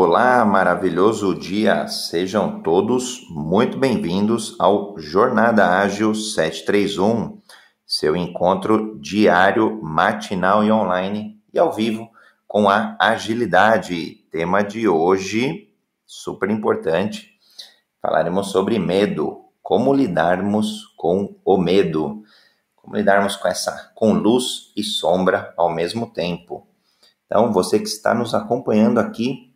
Olá, maravilhoso dia! Sejam todos muito bem-vindos ao Jornada Ágil 731, seu encontro diário, matinal e online e ao vivo com a agilidade. Tema de hoje, super importante, falaremos sobre medo, como lidarmos com o medo, como lidarmos com essa, com luz e sombra ao mesmo tempo. Então, você que está nos acompanhando aqui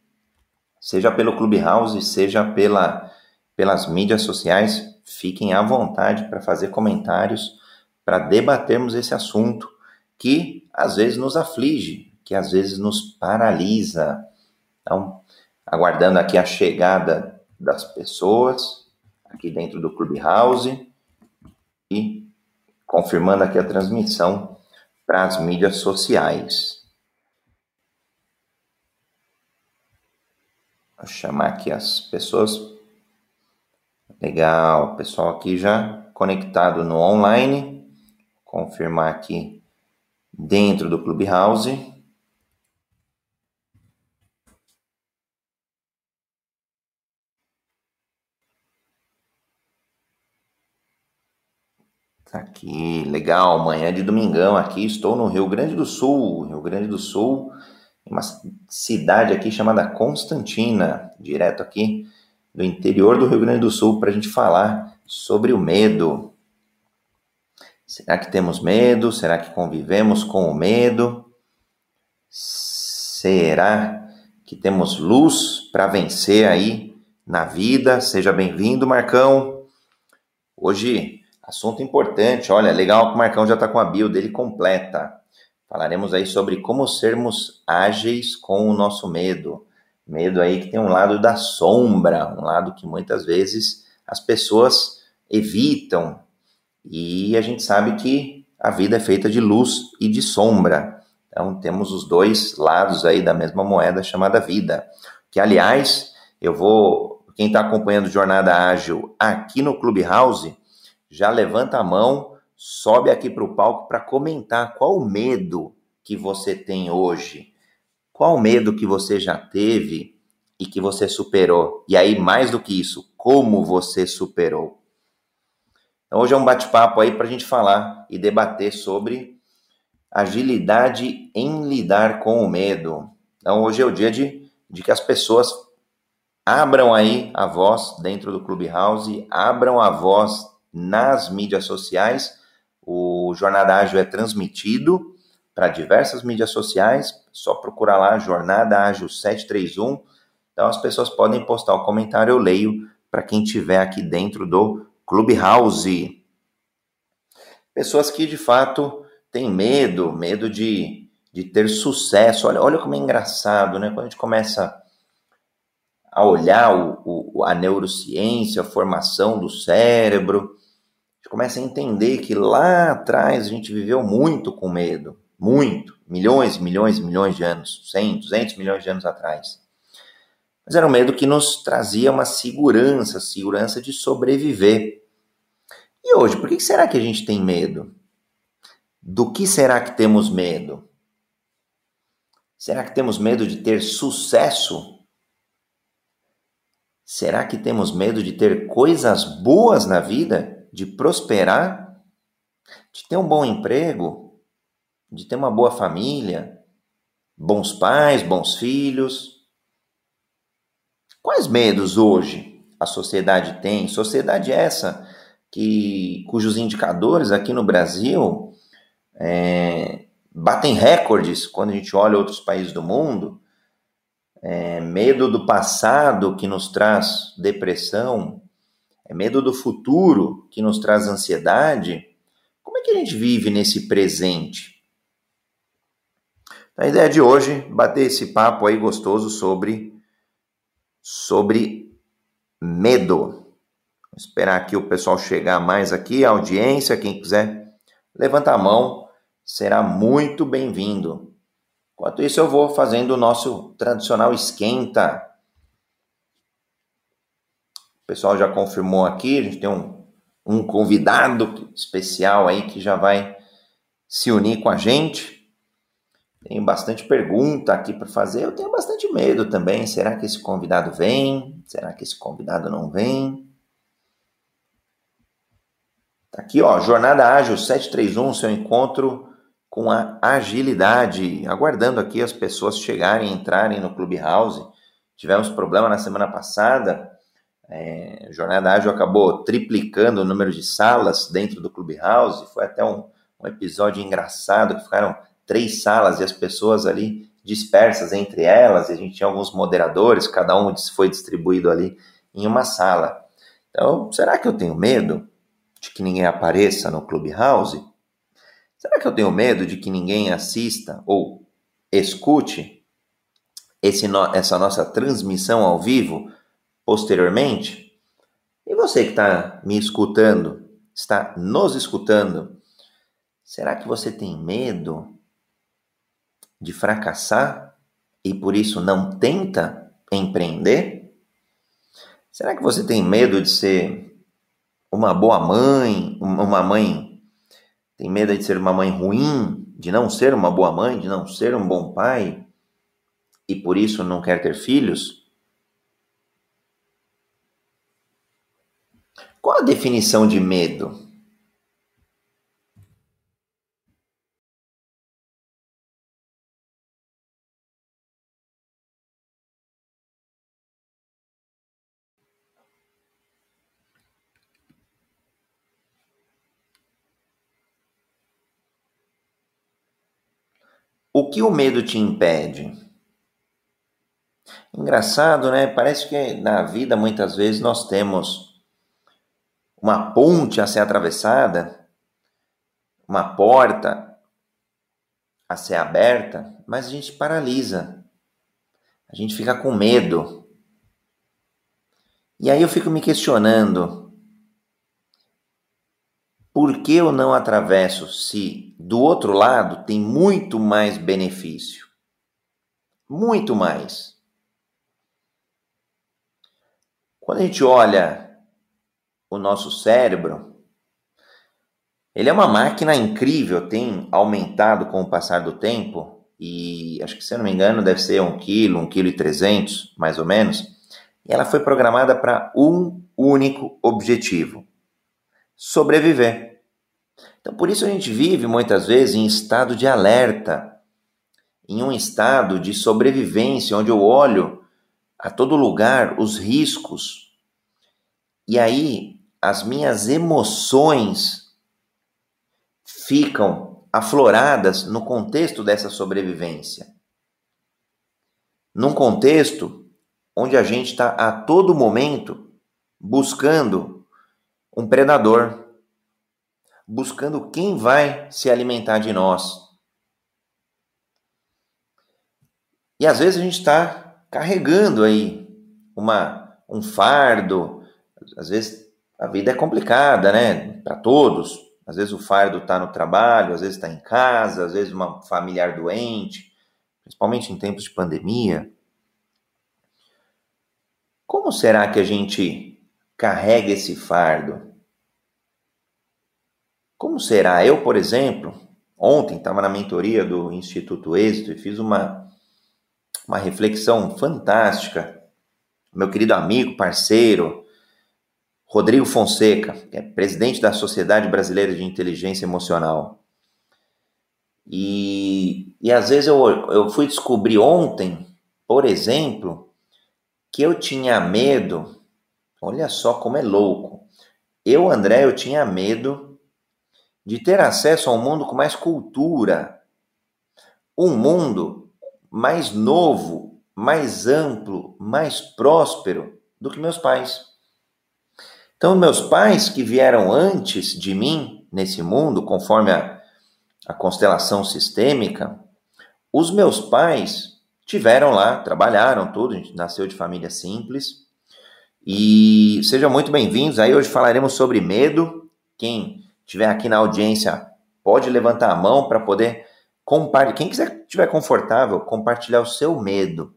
seja pelo Clubhouse, seja pela, pelas mídias sociais, fiquem à vontade para fazer comentários, para debatermos esse assunto que às vezes nos aflige, que às vezes nos paralisa. Então, aguardando aqui a chegada das pessoas aqui dentro do Clubhouse e confirmando aqui a transmissão para as mídias sociais. Vou chamar aqui as pessoas. Legal, pessoal aqui já conectado no online. Confirmar aqui dentro do Clubhouse. Tá aqui, legal, manhã de domingão aqui, estou no Rio Grande do Sul, Rio Grande do Sul, uma cidade aqui chamada Constantina, direto aqui do interior do Rio Grande do Sul, para a gente falar sobre o medo. Será que temos medo? Será que convivemos com o medo? Será que temos luz para vencer aí na vida? Seja bem-vindo, Marcão. Hoje, assunto importante. Olha, legal que o Marcão já está com a bio dele completa. Falaremos aí sobre como sermos ágeis com o nosso medo. Medo aí que tem um lado da sombra, um lado que muitas vezes as pessoas evitam. E a gente sabe que a vida é feita de luz e de sombra. Então temos os dois lados aí da mesma moeda chamada vida. Que aliás, eu vou, quem está acompanhando Jornada Ágil aqui no Clubhouse, já levanta a mão sobe aqui para o palco para comentar qual o medo que você tem hoje, qual o medo que você já teve e que você superou. E aí, mais do que isso, como você superou. Então, hoje é um bate-papo aí para a gente falar e debater sobre agilidade em lidar com o medo. Então, hoje é o dia de, de que as pessoas abram aí a voz dentro do Clubhouse, abram a voz nas mídias sociais o Jornada Ágil é transmitido para diversas mídias sociais, só procurar lá Jornada Ágil 731. Então as pessoas podem postar o comentário, eu leio para quem tiver aqui dentro do Clubhouse. Pessoas que de fato têm medo, medo de, de ter sucesso. Olha, olha como é engraçado, né? Quando a gente começa a olhar o, o, a neurociência, a formação do cérebro, começa a entender que lá atrás a gente viveu muito com medo, muito, milhões, milhões, milhões de anos, 100, 200 milhões de anos atrás. Mas era um medo que nos trazia uma segurança, segurança de sobreviver. E hoje, por que será que a gente tem medo? Do que será que temos medo? Será que temos medo de ter sucesso? Será que temos medo de ter coisas boas na vida? De prosperar, de ter um bom emprego, de ter uma boa família, bons pais, bons filhos. Quais medos hoje a sociedade tem? Sociedade essa que cujos indicadores aqui no Brasil é, batem recordes quando a gente olha outros países do mundo. É, medo do passado que nos traz depressão, é medo do futuro que nos traz ansiedade, como é que a gente vive nesse presente? A ideia de hoje bater esse papo aí gostoso sobre sobre medo. Vou esperar aqui o pessoal chegar mais aqui, a audiência, quem quiser levanta a mão, será muito bem-vindo. Enquanto isso eu vou fazendo o nosso tradicional esquenta pessoal já confirmou aqui, a gente tem um, um convidado especial aí que já vai se unir com a gente. Tenho bastante pergunta aqui para fazer. Eu tenho bastante medo também. Será que esse convidado vem? Será que esse convidado não vem? Tá aqui, ó, Jornada Ágil 731, seu encontro com a agilidade. Aguardando aqui as pessoas chegarem, entrarem no Clubhouse. Tivemos problema na semana passada. É, Jornada Ágil acabou triplicando o número de salas dentro do Clubhouse. Foi até um, um episódio engraçado que ficaram três salas e as pessoas ali dispersas entre elas, e a gente tinha alguns moderadores, cada um foi distribuído ali em uma sala. Então, será que eu tenho medo de que ninguém apareça no Clubhouse? Será que eu tenho medo de que ninguém assista ou escute esse no, essa nossa transmissão ao vivo posteriormente? E você que está me escutando, está nos escutando, será que você tem medo de fracassar e por isso não tenta empreender? Será que você tem medo de ser uma boa mãe, uma mãe tem medo de ser uma mãe ruim, de não ser uma boa mãe, de não ser um bom pai e por isso não quer ter filhos? Qual a definição de medo? O que o medo te impede? Engraçado, né? Parece que na vida muitas vezes nós temos uma ponte a ser atravessada, uma porta a ser aberta, mas a gente paralisa. A gente fica com medo. E aí eu fico me questionando, por que eu não atravesso se do outro lado tem muito mais benefício? Muito mais. Quando a gente olha o nosso cérebro, ele é uma máquina incrível, tem aumentado com o passar do tempo, e acho que se eu não me engano deve ser um quilo, um quilo e trezentos, mais ou menos, e ela foi programada para um único objetivo, sobreviver. Então, por isso a gente vive muitas vezes em estado de alerta, em um estado de sobrevivência, onde eu olho a todo lugar os riscos. E aí as minhas emoções ficam afloradas no contexto dessa sobrevivência. Num contexto onde a gente está a todo momento buscando um predador, buscando quem vai se alimentar de nós. E às vezes a gente está carregando aí uma, um fardo, às vezes a vida é complicada, né? Para todos. Às vezes o fardo está no trabalho, às vezes está em casa, às vezes uma familiar doente, principalmente em tempos de pandemia. Como será que a gente carrega esse fardo? Como será? Eu, por exemplo, ontem estava na mentoria do Instituto Êxito e fiz uma, uma reflexão fantástica. Meu querido amigo, parceiro, Rodrigo Fonseca, que é presidente da Sociedade Brasileira de Inteligência Emocional. E, e às vezes eu, eu fui descobrir ontem, por exemplo, que eu tinha medo Olha só como é louco. Eu, André, eu tinha medo de ter acesso a um mundo com mais cultura, um mundo mais novo, mais amplo, mais próspero do que meus pais. Então, meus pais que vieram antes de mim nesse mundo, conforme a, a constelação sistêmica, os meus pais tiveram lá, trabalharam tudo, a gente nasceu de família simples, e sejam muito bem-vindos. Aí hoje falaremos sobre medo. Quem estiver aqui na audiência pode levantar a mão para poder compartilhar. Quem quiser estiver confortável, compartilhar o seu medo,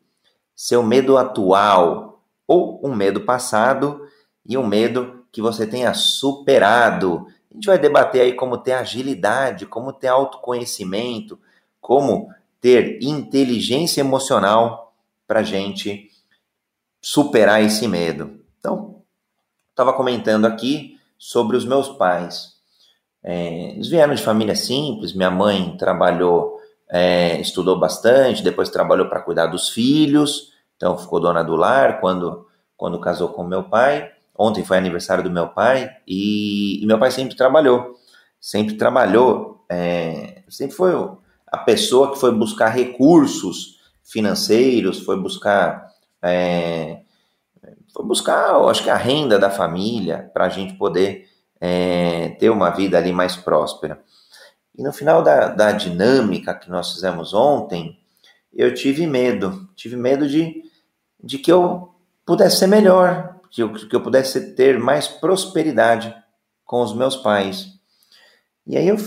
seu medo atual ou um medo passado e um medo que você tenha superado. A gente vai debater aí como ter agilidade, como ter autoconhecimento, como ter inteligência emocional para gente superar esse medo. Então, estava comentando aqui sobre os meus pais. É, eles vieram de família simples, minha mãe trabalhou, é, estudou bastante, depois trabalhou para cuidar dos filhos, então ficou dona do lar quando, quando casou com meu pai. Ontem foi aniversário do meu pai e, e meu pai sempre trabalhou, sempre trabalhou, é, sempre foi a pessoa que foi buscar recursos financeiros, foi buscar é, foi buscar, acho que a renda da família para a gente poder é, ter uma vida ali mais próspera. E no final da, da dinâmica que nós fizemos ontem, eu tive medo, tive medo de, de que eu pudesse ser melhor, que eu, que eu pudesse ter mais prosperidade com os meus pais. E aí eu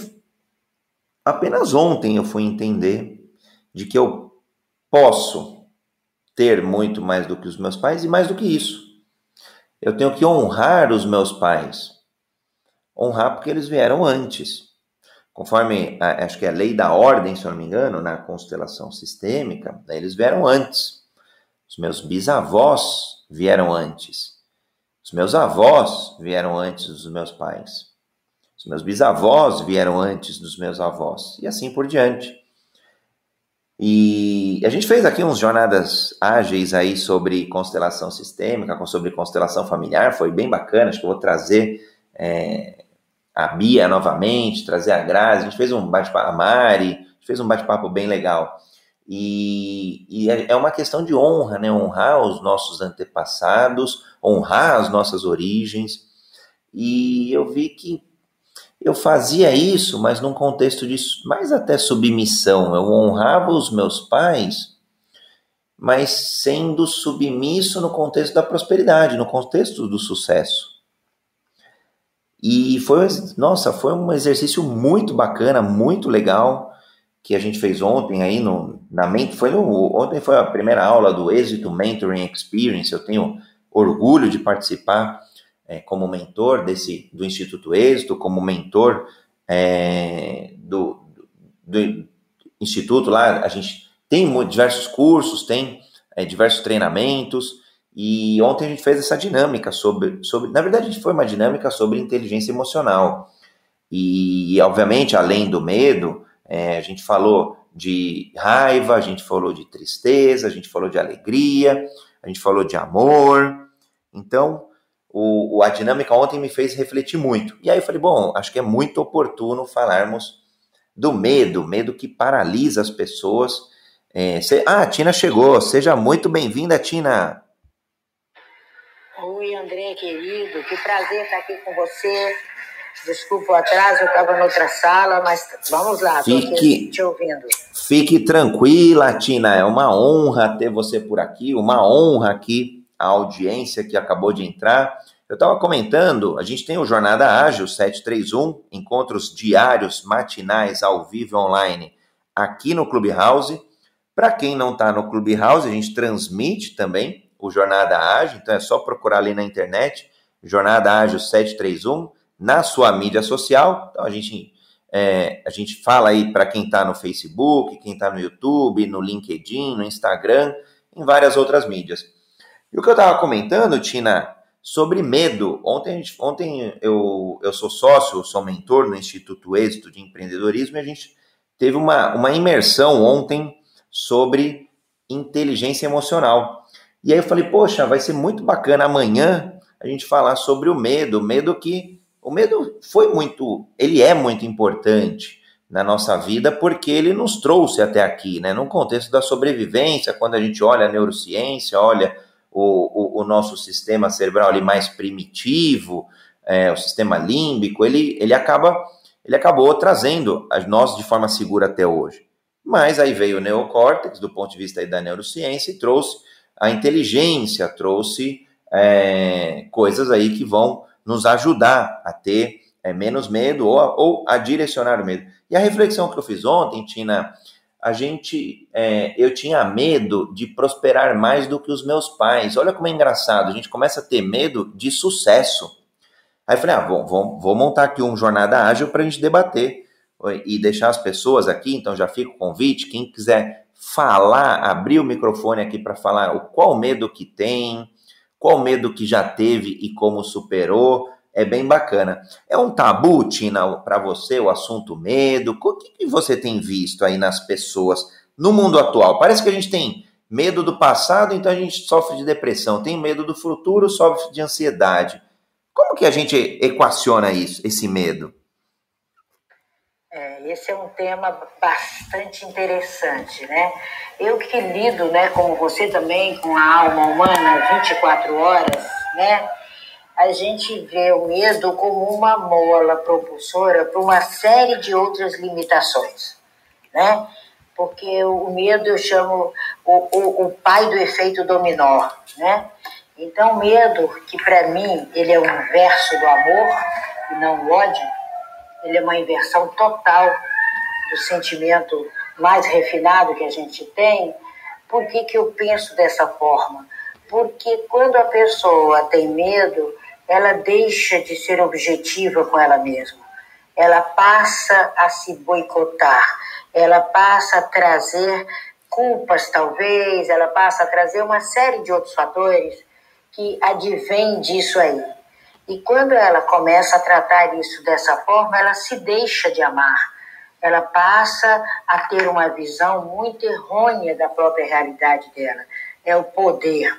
apenas ontem eu fui entender de que eu posso ter muito mais do que os meus pais e mais do que isso. Eu tenho que honrar os meus pais honrar porque eles vieram antes. Conforme, acho que é a lei da ordem, se eu não me engano, na constelação sistêmica, né, eles vieram antes. Os meus bisavós vieram antes. Os meus avós vieram antes dos meus pais. Os meus bisavós vieram antes dos meus avós. E assim por diante. E a gente fez aqui uns jornadas ágeis aí sobre constelação sistêmica, sobre constelação familiar, foi bem bacana, acho que eu vou trazer é, a Bia novamente, trazer a Grazi, a gente fez um bate-papo, a Mari, a gente fez um bate-papo bem legal. E, e, é, é uma questão de honra, né? Honrar os nossos antepassados, honrar as nossas origens. E eu vi que eu fazia isso, mas num contexto de mais até submissão. Eu honrava os meus pais, mas sendo submisso no contexto da prosperidade, no contexto do sucesso. E foi, nossa, foi um exercício muito bacana, muito legal que a gente fez ontem aí no na mente foi no ontem foi a primeira aula do Êxito Mentoring Experience. Eu tenho orgulho de participar é, como mentor desse do Instituto Êxito, como mentor é, do, do, instituto lá. A gente tem diversos cursos, tem é, diversos treinamentos. E ontem a gente fez essa dinâmica sobre, sobre na verdade, foi uma dinâmica sobre inteligência emocional. E, obviamente, além do medo, é, a gente falou de raiva, a gente falou de tristeza, a gente falou de alegria, a gente falou de amor. Então, o, a dinâmica ontem me fez refletir muito. E aí eu falei, bom, acho que é muito oportuno falarmos do medo, medo que paralisa as pessoas. É, ah, a Tina chegou, seja muito bem-vinda, Tina. Oi, André, querido, que prazer estar aqui com você. Desculpa o atraso, eu estava em outra sala, mas vamos lá, fique, te ouvindo. Fique tranquila, Tina, é uma honra ter você por aqui, uma honra aqui a audiência que acabou de entrar. Eu estava comentando, a gente tem o Jornada Ágil 731, encontros diários, matinais, ao vivo online, aqui no Clubhouse. Para quem não está no Clubhouse, a gente transmite também o Jornada Ágil, então é só procurar ali na internet, Jornada Ágil 731, na sua mídia social. Então a gente, é, a gente fala aí para quem está no Facebook, quem está no YouTube, no LinkedIn, no Instagram, em várias outras mídias. E o que eu estava comentando, Tina, sobre medo. Ontem, ontem eu, eu sou sócio, sou mentor no Instituto Êxito de Empreendedorismo e a gente teve uma, uma imersão ontem sobre inteligência emocional. E aí eu falei, poxa, vai ser muito bacana amanhã a gente falar sobre o medo, medo que o medo foi muito, ele é muito importante na nossa vida porque ele nos trouxe até aqui, né? No contexto da sobrevivência, quando a gente olha a neurociência, olha o, o, o nosso sistema cerebral ali mais primitivo, é, o sistema límbico, ele, ele acaba ele acabou trazendo a nós de forma segura até hoje. Mas aí veio o neocórtex, do ponto de vista da neurociência, e trouxe a inteligência, trouxe é, coisas aí que vão nos ajudar a ter é, menos medo ou a, ou a, direcionar o medo. E a reflexão que eu fiz ontem, Tina, a gente, é, eu tinha medo de prosperar mais do que os meus pais. Olha como é engraçado, a gente começa a ter medo de sucesso. Aí eu falei, ah, vou, vou, vou montar aqui um jornada ágil para a gente debater e deixar as pessoas aqui, então já fica o convite, quem quiser falar, abrir o microfone aqui para falar o qual medo que tem, qual medo que já teve e como superou, é bem bacana. É um tabu, Tina, para você o assunto medo? O que, que você tem visto aí nas pessoas no mundo atual? Parece que a gente tem medo do passado, então a gente sofre de depressão. Tem medo do futuro, sofre de ansiedade. Como que a gente equaciona isso, esse medo? Esse é um tema bastante interessante, né? Eu que lido, né, como você também, com a alma humana 24 horas, né? A gente vê o medo como uma mola propulsora para uma série de outras limitações, né? Porque o medo eu chamo o, o, o pai do efeito dominó, né? Então, medo, que para mim ele é o inverso do amor e não o ódio, ele é uma inversão total do sentimento mais refinado que a gente tem. Por que, que eu penso dessa forma? Porque quando a pessoa tem medo, ela deixa de ser objetiva com ela mesma. Ela passa a se boicotar, ela passa a trazer culpas, talvez, ela passa a trazer uma série de outros fatores que advém disso aí. E quando ela começa a tratar isso dessa forma, ela se deixa de amar. Ela passa a ter uma visão muito errônea da própria realidade dela. É o poder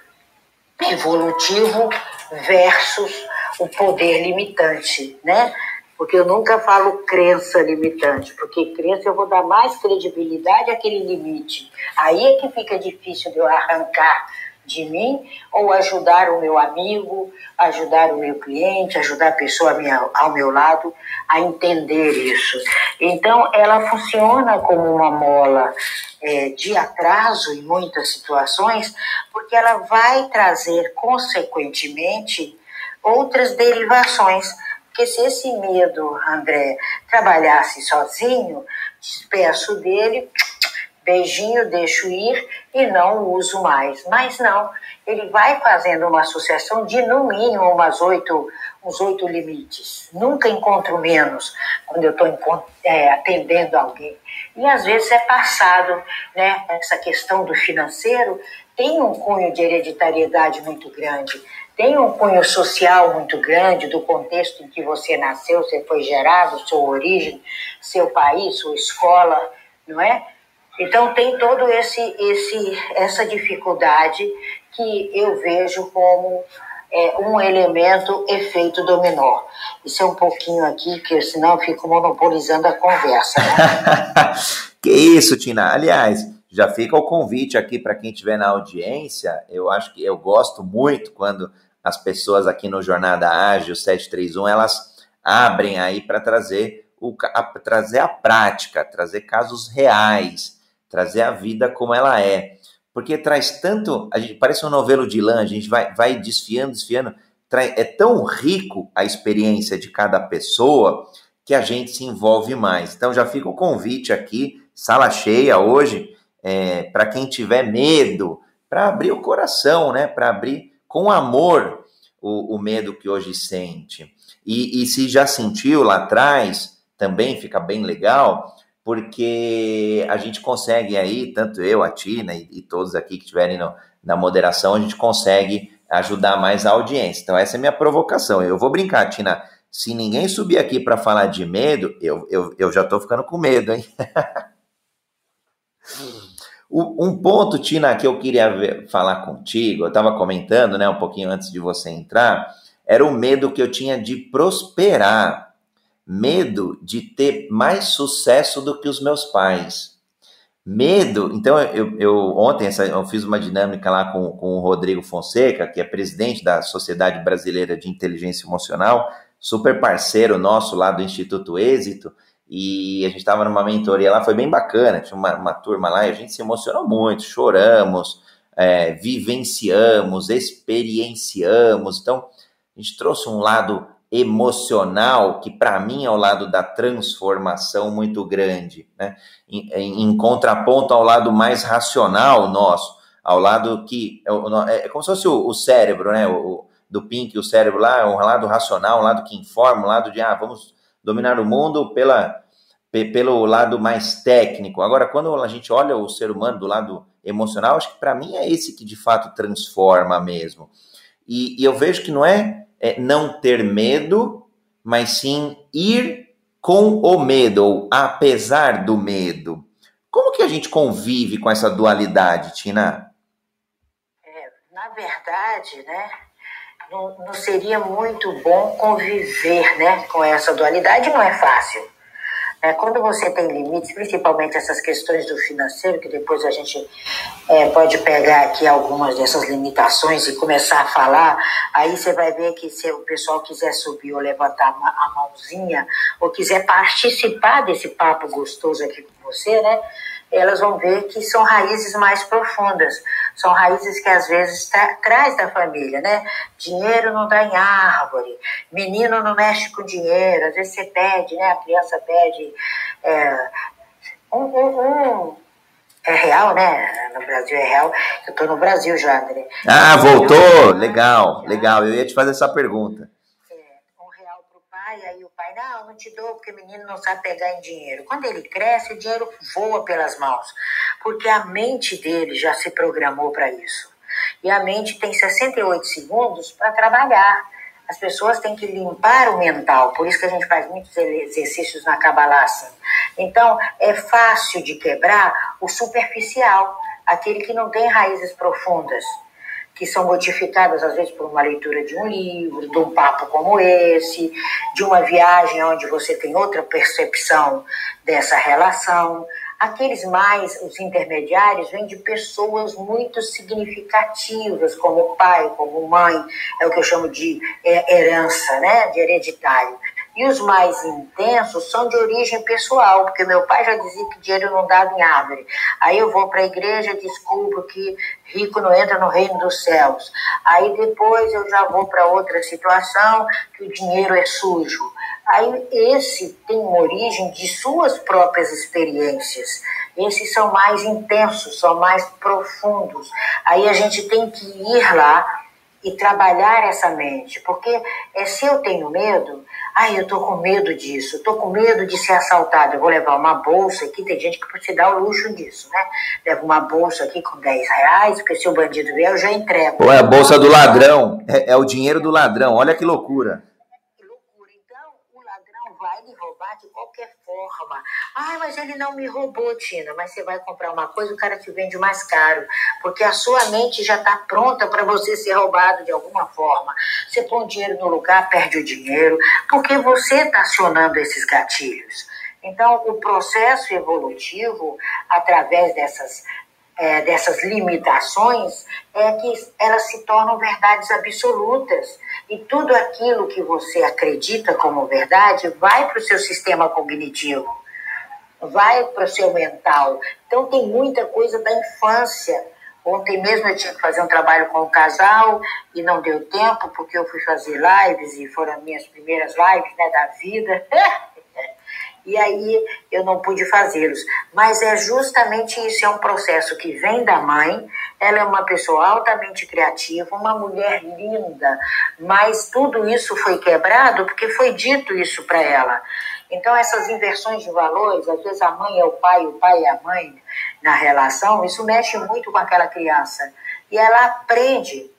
evolutivo versus o poder limitante, né? Porque eu nunca falo crença limitante, porque crença eu vou dar mais credibilidade àquele limite. Aí é que fica difícil de eu arrancar de mim ou ajudar o meu amigo, ajudar o meu cliente, ajudar a pessoa ao meu lado a entender isso. Então, ela funciona como uma mola é, de atraso em muitas situações, porque ela vai trazer, consequentemente, outras derivações. Porque se esse medo, André, trabalhasse sozinho, despeço dele, beijinho, deixo ir e não uso mais. Mas não, ele vai fazendo uma associação de no mínimo umas oito, uns oito limites. Nunca encontro menos quando eu estou é, atendendo alguém. E às vezes é passado, né? Essa questão do financeiro tem um cunho de hereditariedade muito grande, tem um cunho social muito grande do contexto em que você nasceu, você foi gerado, sua origem, seu país, sua escola, não é? Então tem todo esse, esse essa dificuldade que eu vejo como é, um elemento efeito dominó. Isso é um pouquinho aqui, que senão eu fico monopolizando a conversa. Né? que isso, Tina. Aliás, já fica o convite aqui para quem estiver na audiência. Eu acho que eu gosto muito quando as pessoas aqui no Jornada Ágil 731 elas abrem aí para trazer o, a, trazer a prática, trazer casos reais trazer a vida como ela é. Porque traz tanto, a gente parece um novelo de lã, a gente vai, vai desfiando, desfiando. É tão rico a experiência de cada pessoa que a gente se envolve mais. Então já fica o convite aqui, sala cheia hoje, é, para quem tiver medo, para abrir o coração, né? Para abrir com amor o, o, medo que hoje sente. E, e se já sentiu lá atrás, também fica bem legal porque a gente consegue aí, tanto eu, a Tina e, e todos aqui que estiverem na moderação, a gente consegue ajudar mais a audiência. Então, essa é a minha provocação. Eu vou brincar, Tina. Se ninguém subir aqui para falar de medo, eu, eu, eu já estou ficando com medo, hein? um ponto, Tina, que eu queria ver, falar contigo, eu estava comentando né, um pouquinho antes de você entrar, era o medo que eu tinha de prosperar medo de ter mais sucesso do que os meus pais. Medo, então eu, eu ontem essa, eu fiz uma dinâmica lá com, com o Rodrigo Fonseca, que é presidente da Sociedade Brasileira de Inteligência Emocional, super parceiro nosso lá do Instituto Êxito, e a gente estava numa mentoria lá, foi bem bacana, tinha uma, uma turma lá e a gente se emocionou muito, choramos, é, vivenciamos, experienciamos, então a gente trouxe um lado emocional, que para mim é o lado da transformação muito grande, né? Em, em, em, contraponto ao lado mais racional nosso, ao lado que é, é como se fosse o, o cérebro, né? O, do Pink, o cérebro lá, um lado racional, um lado que informa, um lado de ah, vamos dominar o mundo pela pelo lado mais técnico. Agora, quando a gente olha o ser humano do lado emocional, acho que para mim é esse que de fato transforma mesmo. E, e eu vejo que não é, é, não ter medo, mas sim ir com o medo, ou apesar do medo. Como que a gente convive com essa dualidade, Tina? É, na verdade, né, não, não seria muito bom conviver né, com essa dualidade, não é fácil é, quando você tem limites, principalmente essas questões do financeiro, que depois a gente é, pode pegar aqui algumas dessas limitações e começar a falar, aí você vai ver que se o pessoal quiser subir ou levantar a mãozinha, ou quiser participar desse papo gostoso aqui com você, né? elas vão ver que são raízes mais profundas, são raízes que às vezes tra traz da família, né? Dinheiro não dá em árvore, menino não mexe com dinheiro, às vezes você pede, né? A criança pede é, um, um, um é real, né? No Brasil é real. Eu tô no Brasil já, André. Ah, voltou! Legal, legal. Eu ia te fazer essa pergunta pai, não, não te dou porque o menino não sabe pegar em dinheiro. Quando ele cresce, o dinheiro voa pelas mãos, porque a mente dele já se programou para isso. E a mente tem 68 segundos para trabalhar. As pessoas têm que limpar o mental, por isso que a gente faz muitos exercícios na Kabbalah assim. Então, é fácil de quebrar o superficial, aquele que não tem raízes profundas que são modificadas às vezes por uma leitura de um livro, de um papo como esse, de uma viagem onde você tem outra percepção dessa relação. Aqueles mais, os intermediários, vêm de pessoas muito significativas, como pai, como mãe, é o que eu chamo de é, herança, né, de hereditário. E os mais intensos são de origem pessoal, porque meu pai já dizia que dinheiro não dava em árvore. Aí eu vou para a igreja e descubro que rico não entra no reino dos céus. Aí depois eu já vou para outra situação que o dinheiro é sujo. Aí esse tem uma origem de suas próprias experiências. Esses são mais intensos, são mais profundos. Aí a gente tem que ir lá e trabalhar essa mente, porque é, se eu tenho medo, Ai, eu tô com medo disso, tô com medo de ser assaltado. Eu vou levar uma bolsa aqui, tem gente que se dá o luxo disso, né? Leva uma bolsa aqui com 10 reais, porque se o bandido vier, eu já entrego. Pô, é a bolsa do ladrão, é, é o dinheiro do ladrão, olha que loucura vai lhe roubar de qualquer forma. Ai, mas ele não me roubou, Tina. Mas você vai comprar uma coisa, o cara te vende mais caro. Porque a sua mente já está pronta para você ser roubado de alguma forma. Você põe o dinheiro no lugar, perde o dinheiro, porque você está acionando esses gatilhos. Então, o processo evolutivo, através dessas é, dessas limitações é que elas se tornam verdades absolutas. E tudo aquilo que você acredita como verdade vai para o seu sistema cognitivo, vai para o seu mental. Então, tem muita coisa da infância. Ontem mesmo eu tinha que fazer um trabalho com o casal e não deu tempo, porque eu fui fazer lives e foram minhas primeiras lives né, da vida. e aí eu não pude fazê-los. Mas é justamente isso, é um processo que vem da mãe, ela é uma pessoa altamente criativa, uma mulher linda, mas tudo isso foi quebrado porque foi dito isso para ela. Então essas inversões de valores, às vezes a mãe é o pai, o pai é a mãe na relação, isso mexe muito com aquela criança. E ela aprende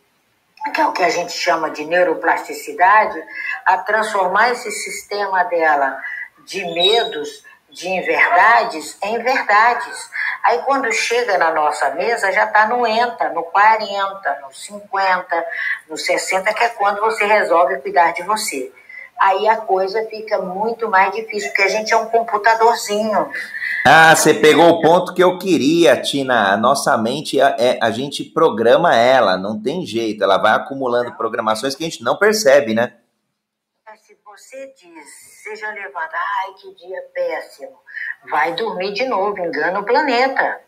que é o que a gente chama de neuroplasticidade, a transformar esse sistema dela de medos, de inverdades, em verdades. Aí quando chega na nossa mesa, já está no ENTA, no 40, no 50, no 60, que é quando você resolve cuidar de você. Aí a coisa fica muito mais difícil, porque a gente é um computadorzinho. Ah, você pegou o ponto que eu queria, Tina. A nossa mente, é, é, a gente programa ela, não tem jeito. Ela vai acumulando programações que a gente não percebe, né? Se você diz seja levado, ai que dia péssimo, vai dormir de novo, engana o planeta.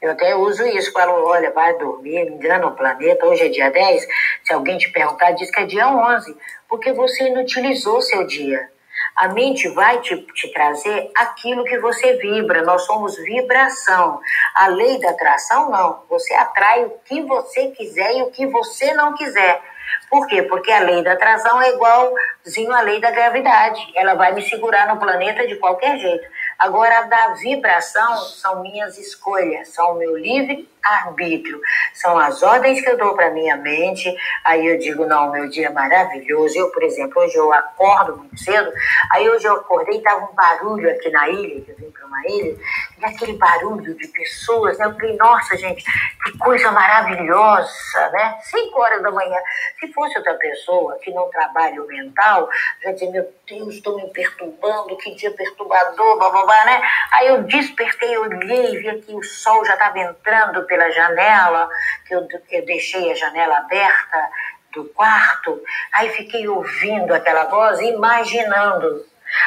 Eu até uso isso, falo, olha, vai dormir, engana o planeta, hoje é dia 10, se alguém te perguntar, diz que é dia 11, porque você inutilizou seu dia. A mente vai te, te trazer aquilo que você vibra, nós somos vibração. A lei da atração, não. Você atrai o que você quiser e o que você não quiser. Por quê? Porque a lei da atração é igualzinho à lei da gravidade. Ela vai me segurar no planeta de qualquer jeito. Agora, a da vibração são minhas escolhas, são o meu livre arbítrio, são as ordens que eu dou para minha mente. Aí eu digo, não, meu dia é maravilhoso. Eu, por exemplo, hoje eu acordo muito cedo, aí hoje eu acordei e estava um barulho aqui na ilha, que eu vim para uma ilha, e aquele barulho de pessoas, né? Eu falei, nossa, gente, que coisa maravilhosa, né? Cinco horas da manhã. Se fosse outra pessoa que não trabalha o mental, já dizer, meu Deus, estou me perturbando, que dia perturbador, blá, blá, né? Aí eu despertei, olhei, vi que o sol já estava entrando pela janela, que eu, eu deixei a janela aberta do quarto, aí fiquei ouvindo aquela voz, imaginando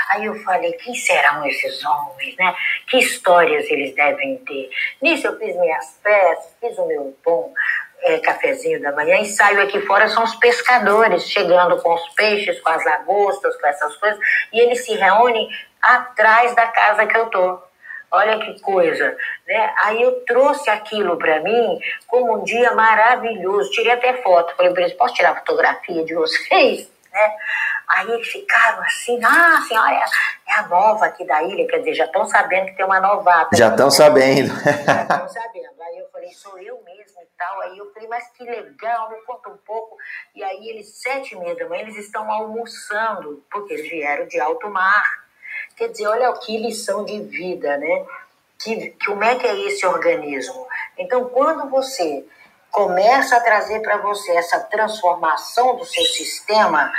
Aí eu falei, quem serão esses homens, né? Que histórias eles devem ter? Nisso eu fiz minhas peças, fiz o meu bom é, cafezinho da manhã e saio aqui fora, são os pescadores chegando com os peixes, com as lagostas, com essas coisas, e eles se reúnem atrás da casa que eu tô. Olha que coisa, né? Aí eu trouxe aquilo para mim como um dia maravilhoso. Tirei até foto. Falei para eles, posso tirar fotografia de vocês? Né? Aí eles ficaram assim, ah, a senhora é, é a nova aqui da ilha, quer dizer, já estão sabendo que tem uma novata. Já estão sabendo. Já estão sabendo. Aí eu falei, sou eu mesmo e tal. Aí eu falei, mas que legal, me conta um pouco. E aí eles, sete e meia da manhã, eles estão almoçando, porque eles vieram de alto mar. Quer dizer, olha que lição de vida, né? Que, que, como é que é esse organismo? Então, quando você começa a trazer para você essa transformação do seu sistema